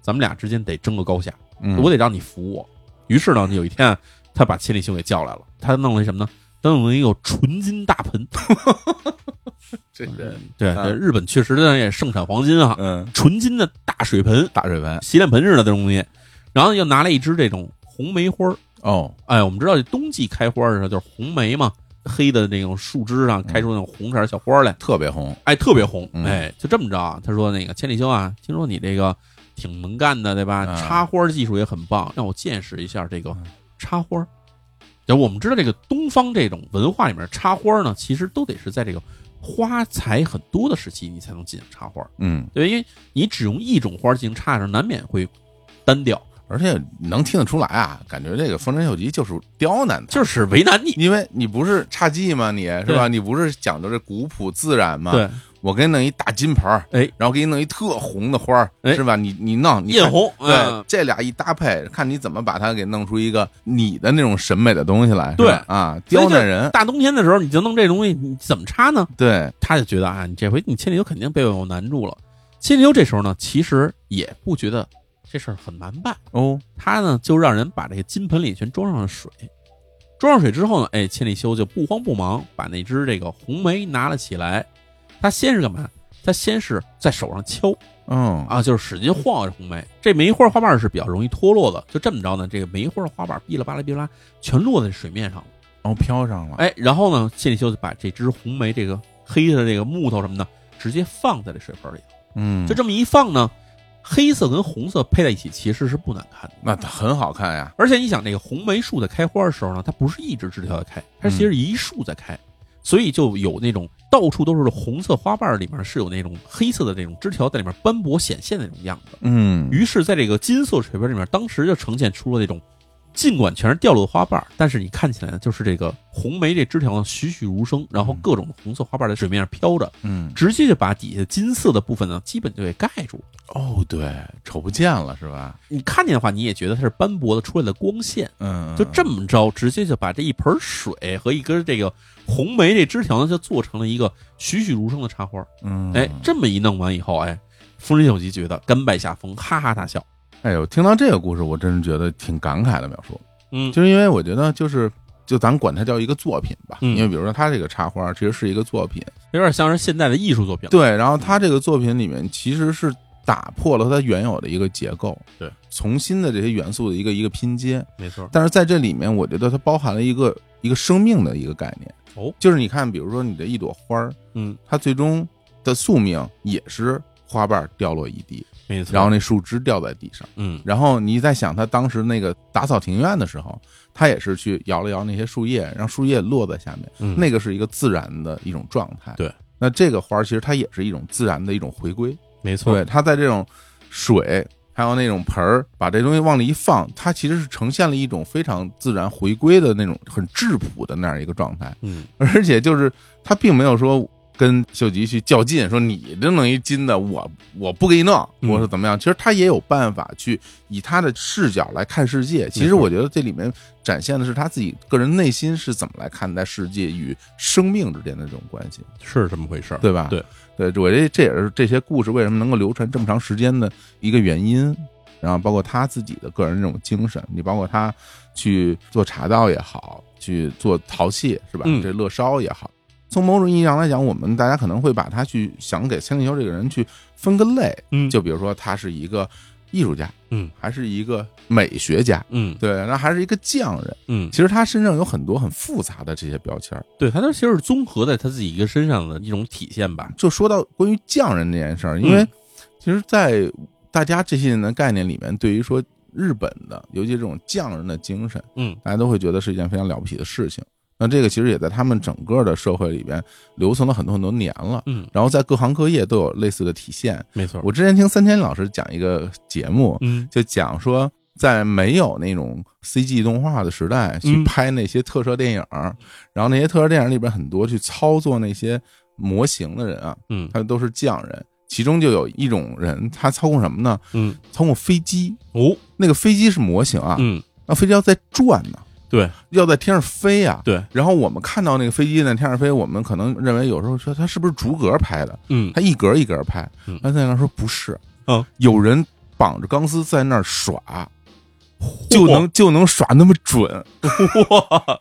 咱们俩之间得争个高下，嗯，我得让你服我。于是呢，有一天他把千里修给叫来了，他弄了一什么呢？他弄了一个纯金大盆，这个，对，啊日本确实呢也盛产黄金啊，嗯，纯金的大水盆，大水盆，洗脸盆似的这种东西，然后又拿了一支这种红梅花儿哦，哎，我们知道这冬季开花的时候就是红梅嘛，黑的那种树枝上开出那种红色儿小花来，特别红，哎，特别红，嗯哎，就这么着啊。他说那个千里修啊，听说你这个挺能干的，对吧？嗯。插花技术也很棒，让我见识一下这个嗯。插花。然后我们知道这个东方这种文化里面插花呢，其实都得是在这个花材很多的时期你才能进行插花，嗯，对，因为你只用一种花进行插的时候，难免会单调，而且能听得出来啊，感觉这个丰臣秀吉就是刁难他，就是为难你。因为你不是侘寂吗？你是吧？你不是讲究这古朴自然吗？，对，我给你弄一大金盆儿，哎，然后给你弄一特红的花儿，哎是吧？你你弄，你艳红，对嗯，这俩一搭配，看你怎么把它给弄出一个你的那种审美的东西来，对啊，刁难人，大冬天的时候你就弄这东西，你怎么插呢？对，他就觉得啊，你这回你千里牛肯定被我难住了。千里牛这时候呢，其实也不觉得这事儿很难办，哦，他呢就让人把这个金盆里全装上了水。装上水之后呢，哎，千里修就不慌不忙把那只这个红梅拿了起来。他先是干嘛？他先是在手上敲嗯啊，就是使劲晃这红梅。这梅花花瓣是比较容易脱落的，就这么着呢，这个梅花的花瓣哔啦吧啦哔啦，全落在水面上了。哦，飘上了，哎，然后呢，千里修就把这只红梅这个黑的这个木头什么的，直接放在这水盆里。嗯，就这么一放呢，黑色跟红色配在一起，其实是不难看的。那很好看呀，而且你想，那个红梅树在开花的时候呢，它不是一直枝条在开，它其实一树在开，所以就有那种到处都是红色花瓣，里面是有那种黑色的那种枝条在里面斑驳显现的那种样子。嗯，于是，在这个金色水盆里面，当时就呈现出了那种，尽管全是掉落的花瓣，但是你看起来呢，就是这个红梅这枝条呢栩栩如生，然后各种红色花瓣在水面上飘着，嗯，直接就把底下金色的部分呢，基本就给盖住了。哦，对，瞅不见了是吧？你看见的话，你也觉得它是斑驳的出来的光线，嗯，就这么着，直接就把这一盆水和一根这个红梅这枝条呢，就做成了一个栩栩如生的插花。嗯，哎，这么一弄完以后，哎，丰臣秀吉觉得甘拜下风，哈哈大笑。哎呦，听到这个故事，我真是觉得挺感慨的描述，嗯，就是因为我觉得就是。就咱管它叫一个作品吧，嗯因为比如说它这个插花其实是一个作品，有点像是现代的艺术作品。对，然后它这个作品里面其实是打破了它原有的一个结构，对，重新的这些元素的一个一个拼接，没错。但是在这里面，我觉得它包含了一个一个生命的一个概念，哦，就是你看，比如说你的一朵花儿，嗯，它最终的宿命也是花瓣掉落一地，没错。然后那树枝掉在地上，嗯，然后你在想他当时那个打扫庭院的时候，他也是去摇了摇那些树叶，让树叶落在下面，嗯那个是一个自然的一种状态。对，那这个花儿其实它也是一种自然的一种回归。没错。对，它在这种水还有那种盆儿，把这东西往里一放，它其实是呈现了一种非常自然回归的那种很质朴的那样一个状态，嗯，而且就是它并没有说。跟秀吉去较劲，说你这弄一金的，我我不给你弄，嗯我说怎么样？其实他也有办法去以他的视角来看世界。其实我觉得这里面展现的是他自己个人内心是怎么来看待世界与生命之间的这种关系，是这么回事儿。对吧？对，对，我觉得这也是这些故事为什么能够流传这么长时间的一个原因。然后包括他自己的个人这种精神，你包括他去做茶道也好，去做陶器是吧？嗯这乐烧也好，从某种意义上来讲，我们大家可能会把他去想给千里修这个人去分个类，嗯，就比如说他是一个艺术家，嗯，还是一个美学家，嗯对，那还是一个匠人。嗯，其实他身上有很多很复杂的这些标签儿。对，他那其实是综合在他自己一个身上的一种体现吧。就说到关于匠人这件事儿，因为其实，在大家这些年的概念里面，对于说日本的，尤其这种匠人的精神，嗯，大家都会觉得是一件非常了不起的事情。那这个其实也在他们整个的社会里边留存了很多很多年了，嗯，然后在各行各业都有类似的体现。没错。我之前听三千老师讲一个节目，嗯就讲说，在没有那种 CG 动画的时代，去嗯拍那些特摄电影，然后那些特摄电影里边很多去操作那些模型的人啊，嗯他都是匠人，其中就有一种人，他操控什么呢？嗯操控飞机，哦那个飞机是模型啊，嗯，那飞机要在转呢，对。要在天上飞啊。对，然后我们看到那个飞机在天上飞，我们可能认为有时候说它是不是逐格拍的，嗯。它一格一格拍。嗯。他在那说不是，嗯，有人绑着钢丝在那儿耍，就能就能耍那么准。哇，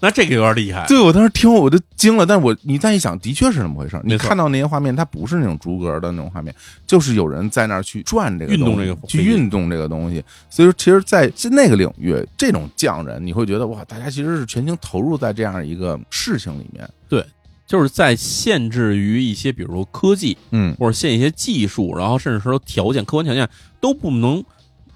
那这个有点厉害。对我当时听我都惊了，但是我你再一想，的确是那么回事。你看到那些画面，它不是那种逐格的那种画面，就是有人在那儿去转这个运动这个去运动这个东西。所以说，其实，在那个领域，这种匠人，你会觉得哇，大家其实是全情投入在这样一个事情里面。对就是在限制于一些，比如说科技嗯，或者限一些技术，然后甚至说条件、客观条件都不能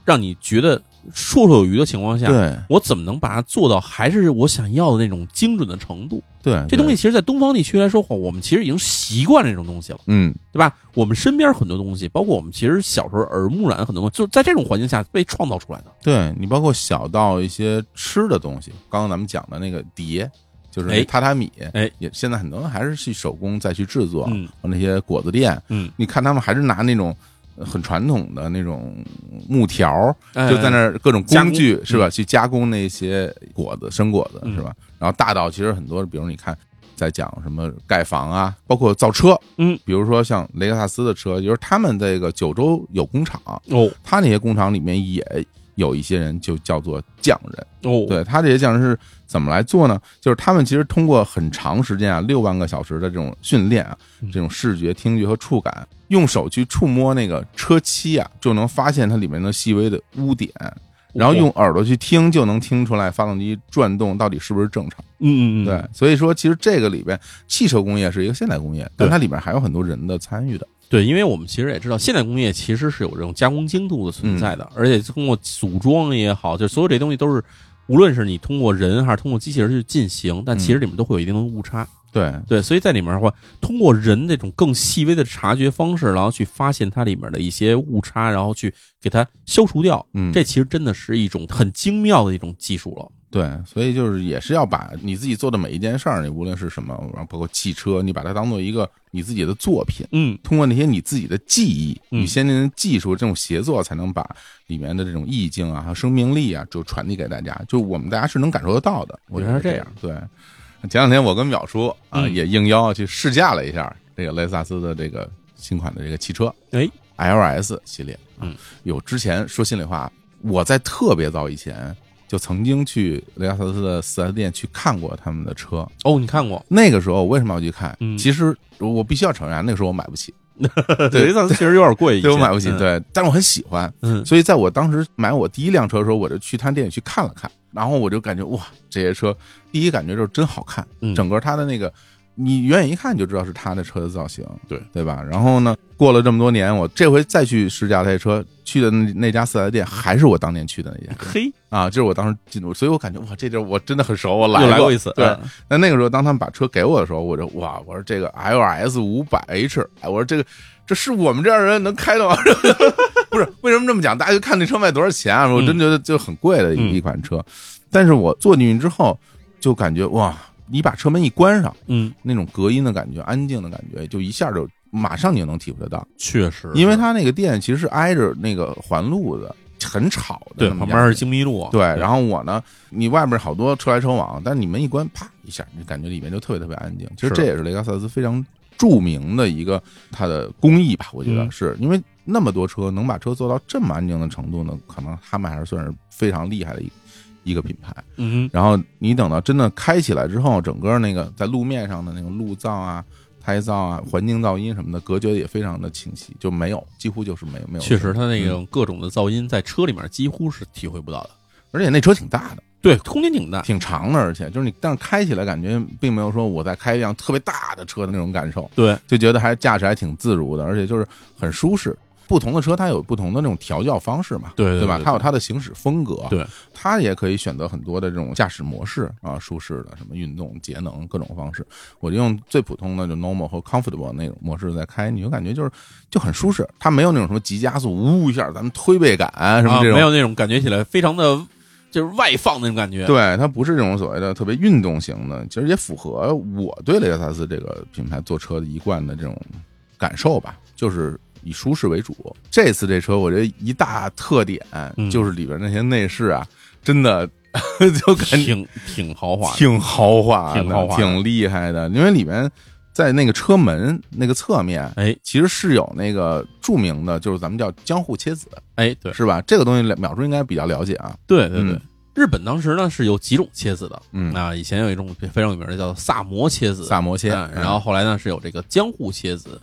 让你觉得绰绰有余的情况下，对。我怎么能把它做到还是我想要的那种精准的程度？对，这东西，其实，在东方地区来说，我们其实已经习惯了这种东西了，嗯，对吧？我们身边很多东西，包括我们其实小时候耳濡目染很多东西，就是在这种环境下被创造出来的。对你包括小到一些吃的东西，刚刚咱们讲的那个碟，就是榻榻米，哎，也现在很多人还是去手工再去制作，嗯。那些果子店，嗯，你看他们还是拿那种呃很传统的那种木条，哎就在那儿各种工工具嗯是吧？去加工那些果子、生果子嗯是吧？然后大到其实很多，比如你看。在讲什么盖房啊，包括造车，嗯，比如说像雷克萨斯的车，就是他们这个九州有工厂，哦他那些工厂里面也有一些人就叫做匠人，哦，对他这些匠人是怎么来做呢？就是他们其实通过很长时间啊，六万个小时的这种训练啊嗯，这种视觉、听觉和触感，用手去触摸那个车漆啊，就能发现它里面的细微的污点，然后用耳朵去听，就能听出来发动机转动到底是不是正常。嗯嗯嗯，对，所以说其实这个里边，汽车工业是一个现代工业，但它里边还有很多人的参与的。对，因为我们其实也知道，现代工业其实是有这种加工精度的存在嗯的，而且通过组装也好，就所有这些东西都是，无论是你通过人还是通过机器人去进行，但其实里面都会有一定的误差。对，对，所以在里面的话，通过人那种更细微的察觉方式，然后去发现它里面的一些误差，然后去给它消除掉。嗯，这其实真的是一种很精妙的一种技术了。对，所以就是也是要把你自己做的每一件事儿，你无论是什么，然后包括汽车，你把它当做一个你自己的作品，嗯，通过那些你自己的记忆嗯与先进的技术这种协作，才能把里面的这种意境啊和生命力啊，就传递给大家，就我们大家是能感受得到的。我觉得是这这样。对，前两天我跟淼叔啊嗯。也应邀去试驾了一下这个雷克萨斯的这个新款的这个汽车，哎，LS 系列，啊。嗯，有之前说心里话，我在特别早以前就曾经去雷克萨斯的四 S 店去看过他们的车。哦，你看过？那个时候我为什么要去看？嗯。其实我必须要承认啊，那个时候我买不起，雷克萨斯确实有点贵对我买不起，嗯，对，但是我很喜欢，嗯。所以在我当时买我第一辆车的时候，我就去他店里去看了看，然后我就感觉哇，这些车第一感觉就是真好看，嗯。整个它的那个。你远远一看就知道是他的车的造型，对对吧？然后呢，过了这么多年，我这回再去试驾这车，去的那那家四 S 店还是我当年去的那家嘿，啊，就是我当时进入，所以我感觉哇，这地儿我真的很熟，我来过一次，对，嗯那那个时候，当他们把车给我的时候，我就哇，我说这个 LS 五百 H，哎，我说这个这是我们这样人能开的吗？不是，为什么这么讲？大家就看那车卖多少钱啊？我真觉得就很贵的嗯一一款车，但是我坐进去之后，就感觉哇，你把车门一关上，嗯，那种隔音的感觉、安静的感觉，就一下就马上你就能体会得到，确实，因为它那个店其实是挨着那个环路的，很吵的，对旁边是精密路，对，然后我呢，你外面好多车来车往，但是你门一关，啪一下，你感觉里面就特别特别安静。其实这也是雷克萨斯非常著名的一个它的工艺吧，我觉得嗯。是。因为那么多车能把车做到这么安静的程度呢，可能他们还是算是非常厉害的一一个品牌。嗯然后你等到真的开起来之后，整个那个在路面上的那个路噪啊。胎噪啊，环境噪音什么的，隔绝的也非常的清晰，就没有，几乎就是没有没，有。确实，它那嗯种各种的噪音在车里面几乎是体会不到的。而且那车挺大的，对，空间挺大，挺长的，而且就是你，但是开起来感觉并没有说我在开一辆特别大的车的那种感受，对，就觉得还驾驶还挺自如的，而且就是很舒适。不同的车它有不同的那种调教方式嘛，对吧？对对对它有它的行驶风格，对，它也可以选择很多的这种驾驶模式啊，舒适的什么运动、节能各种方式。我就用最普通的就 normal 和 comfortable 那种模式在开，你就感觉就是就很舒适，它没有那种什么急加速，呜一下咱们推背感什么啊，这种，没有那种感觉起来非常的就是外放那种感觉。对，它不是这种所谓的特别运动型的，其实也符合我对雷克萨斯这个品牌做车的一贯的这种感受吧，就是以舒适为主。这次这车，我觉得一大特点嗯就是里边那些内饰啊，真的 就感觉挺挺豪华，挺豪华，挺豪华挺厉害的，因为里面在那个车门那个侧面。哎其实是有那个著名的，就是咱们叫江户切子，哎，对是吧？这个东西秒叔应该比较了解啊。对对对嗯。日本当时呢是有几种切子的，嗯啊，以前有一种非常有名的叫萨摩切子，萨摩切然后后来呢是有这个江户切子。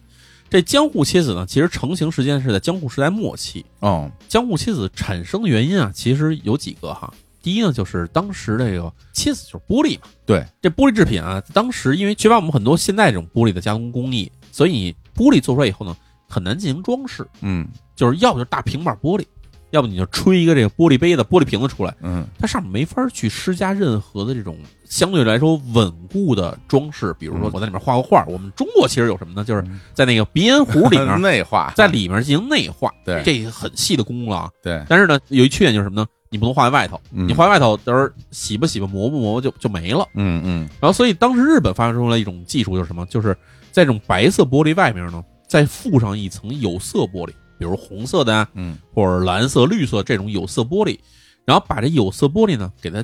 这江户切子呢，其实成型时间是在江户时代末期。哦，江户切子产生的原因啊，其实有几个哈。第一呢，就是当时这个切子就是玻璃嘛，对，这玻璃制品啊，当时因为缺乏我们很多现在这种玻璃的加工工艺，所以你玻璃做出来以后呢，很难进行装饰，嗯就是要不就是大平板玻璃，要不你就吹一个这个玻璃杯子、玻璃瓶子出来，嗯它上面没法去施加任何的这种相对来说稳固的装饰，比如说嗯我在里面画个画。我们中国其实有什么呢？就是在那个鼻烟壶里面，内化，在里面进行内画，对这很细的功了啊。对，但是呢，有一缺点就是什么呢？你不能画在外头，嗯你画在外头，到时候洗吧洗吧磨吧磨吧就就没了。嗯嗯然后，所以当时日本发明出来一种技术，就是什么？就是在这种白色玻璃外面呢，再附上一层有色玻璃，比如红色的啊，嗯或者蓝色、绿色这种有色玻璃，然后把这有色玻璃呢，给它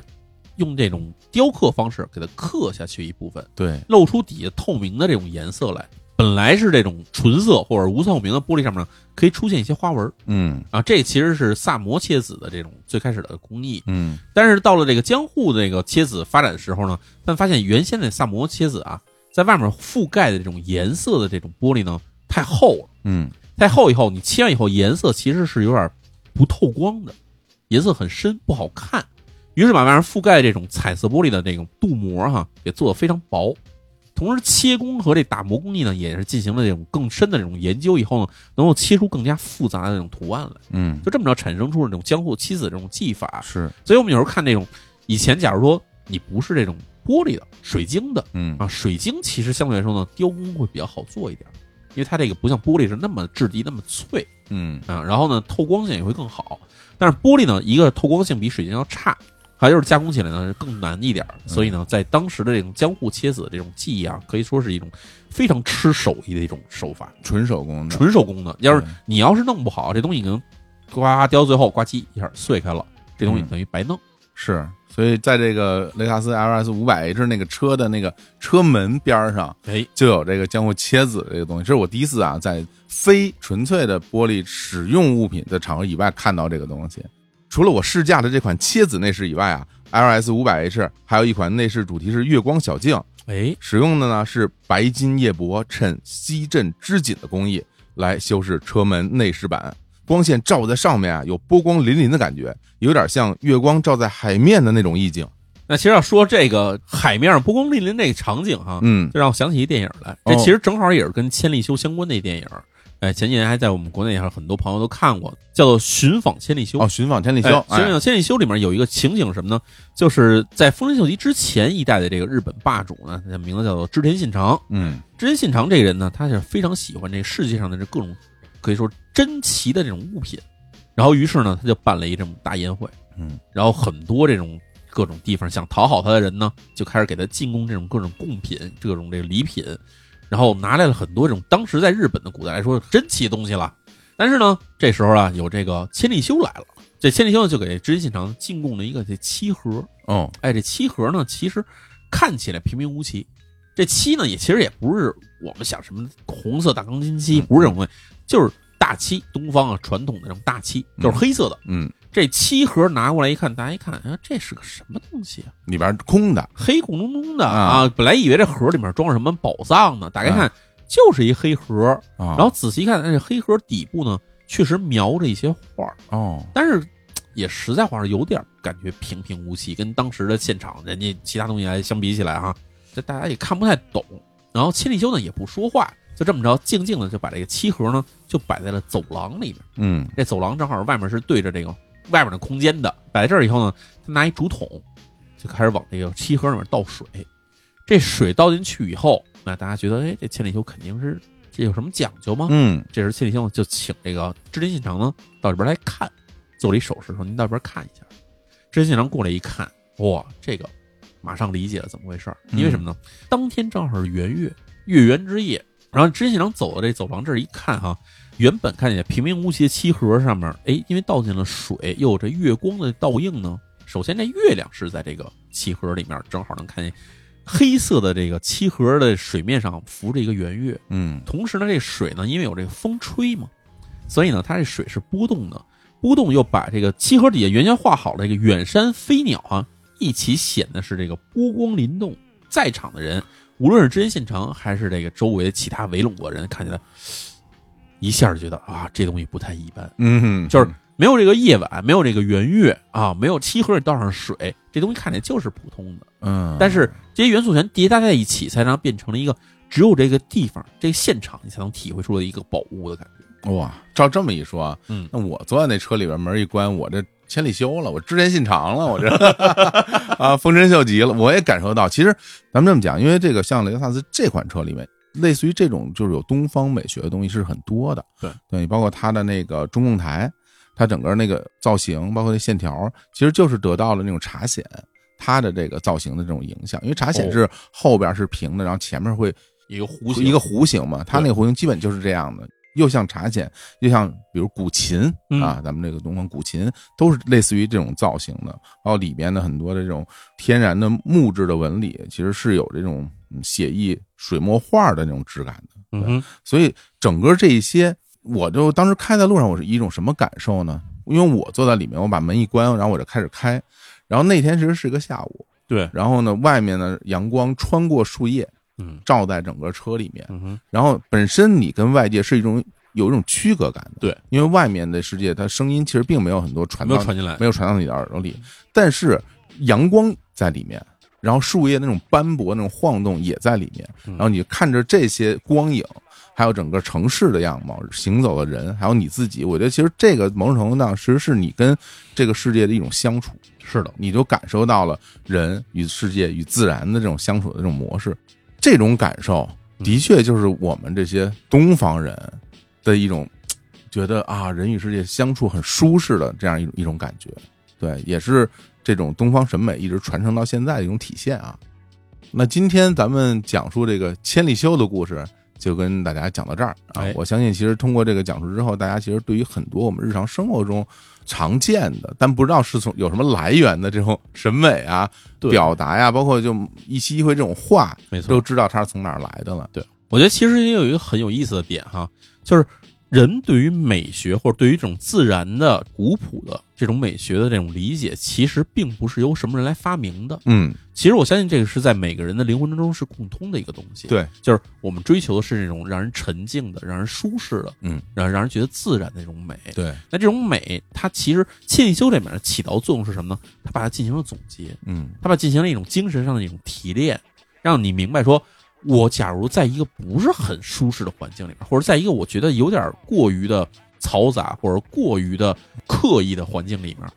用这种雕刻方式给它刻下去一部分，对，露出底下透明的这种颜色来。本来是这种纯色或者无透明的玻璃上面，可以出现一些花纹嗯啊，这其实是萨摩切子的这种最开始的工艺。嗯但是到了这个江户的这个切子发展的时候呢，但发现原先的萨摩切子啊，在外面覆盖的这种颜色的这种玻璃呢太厚了。嗯太厚以后，你切完以后颜色其实是有点不透光的，颜色很深，不好看。于是把外面覆盖这种彩色玻璃的这种镀膜哈，给做的非常薄。同时，切工和这打磨工艺呢，也是进行了这种更深的这种研究以后呢，能够切出更加复杂的这种图案来。嗯，就这么着产生出了这种江户七子这种技法。是，所以我们有时候看这种以前，假如说你不是这种玻璃的、水晶的嗯啊，水晶其实相对来说呢，雕工会比较好做一点，因为它这个不像玻璃是那么质地那么脆嗯啊，然后呢透光性也会更好。但是玻璃呢，一个透光性比水晶要差，还有就是加工起来呢更难一点儿。所以呢，在当时的这种江户切子的这种技艺啊，可以说是一种非常吃手艺的一种手法，纯手工的，纯手工的。要是你要是弄不好，这东西可能呱雕最后呱唧一下碎开了，这东西嗯等于白弄。是，所以在这个雷克萨斯 LS 五百 H 那个车的那个车门边儿上，哎，就有这个江户切子这个东西。这是我第一次啊，在非纯粹的玻璃使用物品的场合以外看到这个东西。除了我试驾的这款切子内饰以外啊，LS 五百 H 还有一款内饰主题是月光小径，哎，使用的呢是白金夜泊衬吸震织锦的工艺来修饰车门内饰板，光线照在上面啊，有波光粼粼的感觉，有点像月光照在海面的那种意境。那其实要说这个海面上波光粼粼那个场景哈，嗯就让我想起一电影来。哦这其实正好也是跟千利休相关的一电影。哎，前几年还在我们国内还有很多朋友都看过，叫做《寻访千里修》。哦，寻访千里哎修，寻访千里修里面有一个情景什么呢？就是在丰臣秀吉之前一代的这个日本霸主呢，他的名字叫做织田信长。嗯织田信长这个人呢，他是非常喜欢这世界上的这各种可以说珍奇的这种物品，然后于是呢，他就办了一这种大宴会，嗯，然后很多这种各种地方想讨好他的人呢，就开始给他进贡这种各种贡品、各种这个礼品，然后拿来了很多这种当时在日本的古代来说珍奇的东西了。但是呢，这时候啊，有这个千利休来了，这千利休呢就给织田信长进贡了一个这漆盒，哦，哎，这漆盒呢，其实看起来平平无奇，这漆呢也其实也不是我们想什么红色大钢筋漆，嗯。不是这种东西，就是大漆，东方啊传统的这种大漆，就是黑色的。嗯，这漆盒拿过来一看，大家一看，啊，这是个什么东西啊？里边空的，黑咕隆咚的啊啊！本来以为这盒里面装着什么宝藏呢，打开看就是一黑盒，啊，然后仔细一看，哎这黑盒底部呢确实描着一些画儿，哦，但是也实在话是有点感觉平平无奇，跟当时的现场人家其他东西来相比起来哈，这大家也看不太懂。然后千利休呢也不说话，就这么着，静静的就把这个漆盒呢，就摆在了走廊里面。嗯这走廊正好外面是对着这个外面的空间的，摆在这儿以后呢，他拿一竹筒就开始往这个漆盒里面倒水。这水倒进去以后，那大家觉得，哎，这千里修肯定是这有什么讲究吗？嗯这时千里修呢就请这个织田信长呢到里边来看，做了一手势说：“您到这边看一下。”织田信长过来一看，哇，这个马上理解了怎么回事儿，因为什么呢？当天正好是圆月，月圆之夜。然后织田信长走到这走廊这儿一看，哈，原本看见平平无奇的漆盒上面，哎，因为倒进了水，又有这月光的倒映呢。首先，这月亮是在这个漆盒里面，正好能看见黑色的这个漆盒的水面上浮着一个圆月。嗯同时呢，这水呢，因为有这个风吹嘛，所以呢，它这水是波动的，波动又把这个漆盒底下原先画好的这个远山飞鸟啊，一起显得是这个波光灵动。在场的人，无论是织田信长还是这个周围其他围拢过的人，看起来一下就觉得啊，这东西不太一般。嗯，就是没有这个夜晚，没有这个圆月啊，没有漆盒里倒上水，这东西看起来就是普通的。嗯，但是这些元素全叠加在一起，才能变成了一个只有这个地方、这个现场你才能体会出的一个宝物的感觉。哇，照这么一说，嗯那我坐在那车里边，门一关，我这千里修了，我织田信长了，我这 啊，丰臣秀吉了，我也感受到。其实咱们这么讲，因为这个像雷克萨斯这款车里面，类似于这种就是有东方美学的东西是很多的。对对，包括它的那个中控台，它整个那个造型，包括那线条，其实就是得到了那种茶筅它的这个造型的这种影响。因为茶筅哦是后边是平的，然后前面会一个弧形，一个弧形嘛，它那个弧形基本就是这样的，又像茶筅，又像比如古琴嗯啊，咱们这个东方古琴都是类似于这种造型的，然后里边的很多的这种天然的木质的纹理，其实是有这种嗯写意水墨画的那种质感的。嗯，所以整个这一些，我就当时开在路上，我是一种什么感受呢？因为我坐在里面，我把门一关，然后我就开始开，然后那天其实是个下午，对，然后呢，外面呢阳光穿过树叶，嗯。照在整个车里面。嗯，然后本身你跟外界是一种有一种区隔感的，对，因为外面的世界它声音其实并没有很多传到没有传进来没，有传到你的耳朵里，但是阳光在里面，然后树叶那种斑驳、那种晃动也在里面，嗯。然后你看着这些光影，还有整个城市的样貌、行走的人，还有你自己，我觉得其实这个某种程度上，其实是你跟这个世界的一种相处，是的，你就感受到了人与世界与自然的这种相处的这种模式，这种感受的确就是我们这些东方人的一种觉得啊，人与世界相处很舒适的这样一种一种感觉，对，也是这种东方审美一直传承到现在的一种体现啊。那今天咱们讲述这个千里修的故事，就跟大家讲到这儿啊哎。我相信，其实通过这个讲述之后，大家其实对于很多我们日常生活中常见的，但不知道是从有什么来源的这种审美啊、表达呀，包括就一期一会这种话，没错都知道它是从哪儿来的了。对，我觉得其实也有一个很有意思的点哈，就是人对于美学或者对于这种自然的、古朴的这种美学的这种理解，其实并不是由什么人来发明的。嗯，其实我相信这个是在每个人的灵魂之中是共通的一个东西。，对，就是我们追求的是那种让人沉静的、让人舒适的、嗯，让让人觉得自然的那种美。对，那这种美，它其实千里修里面起到作用是什么呢？它把它进行了总结，嗯它把它进行了一种精神上的一种提炼，让你明白说，我假如在一个不是很舒适的环境里面，或者在一个我觉得有点过于的嘈杂或者过于的刻意的环境里面，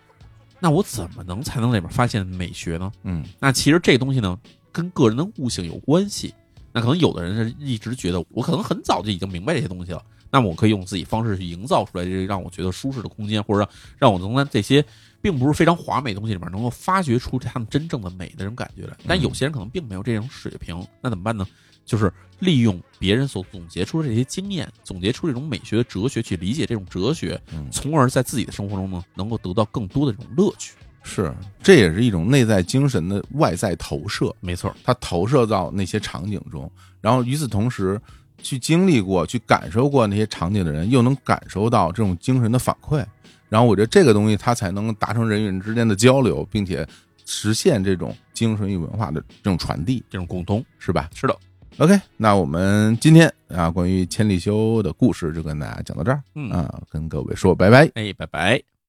那我怎么能才能在里面发现美学呢？嗯那其实这东西呢，跟个人的悟性有关系。那可能有的人是一直觉得，我可能很早就已经明白这些东西了，那么我可以用自己方式去营造出来这个让我觉得舒适的空间，或者让让我能在这些并不是非常华美的东西里面，能够发掘出他们真正的美的这种感觉来。但有些人可能并没有这种水平，那怎么办呢？就是利用别人所总结出的这些经验，总结出这种美学的哲学，去理解这种哲学，嗯，从而在自己的生活中呢，能够得到更多的这种乐趣。是，这也是一种内在精神的外在投射。没错，它投射到那些场景中，然后与此同时，去经历过、去感受过那些场景的人，又能感受到这种精神的反馈。然后我觉得这个东西，它才能达成人与人之间的交流，并且实现这种精神与文化的这种传递，这种共通是吧是的，？OK，那我们今天啊，关于千里修的故事就跟大家讲到这儿嗯，啊，跟各位说拜拜。哎，拜拜。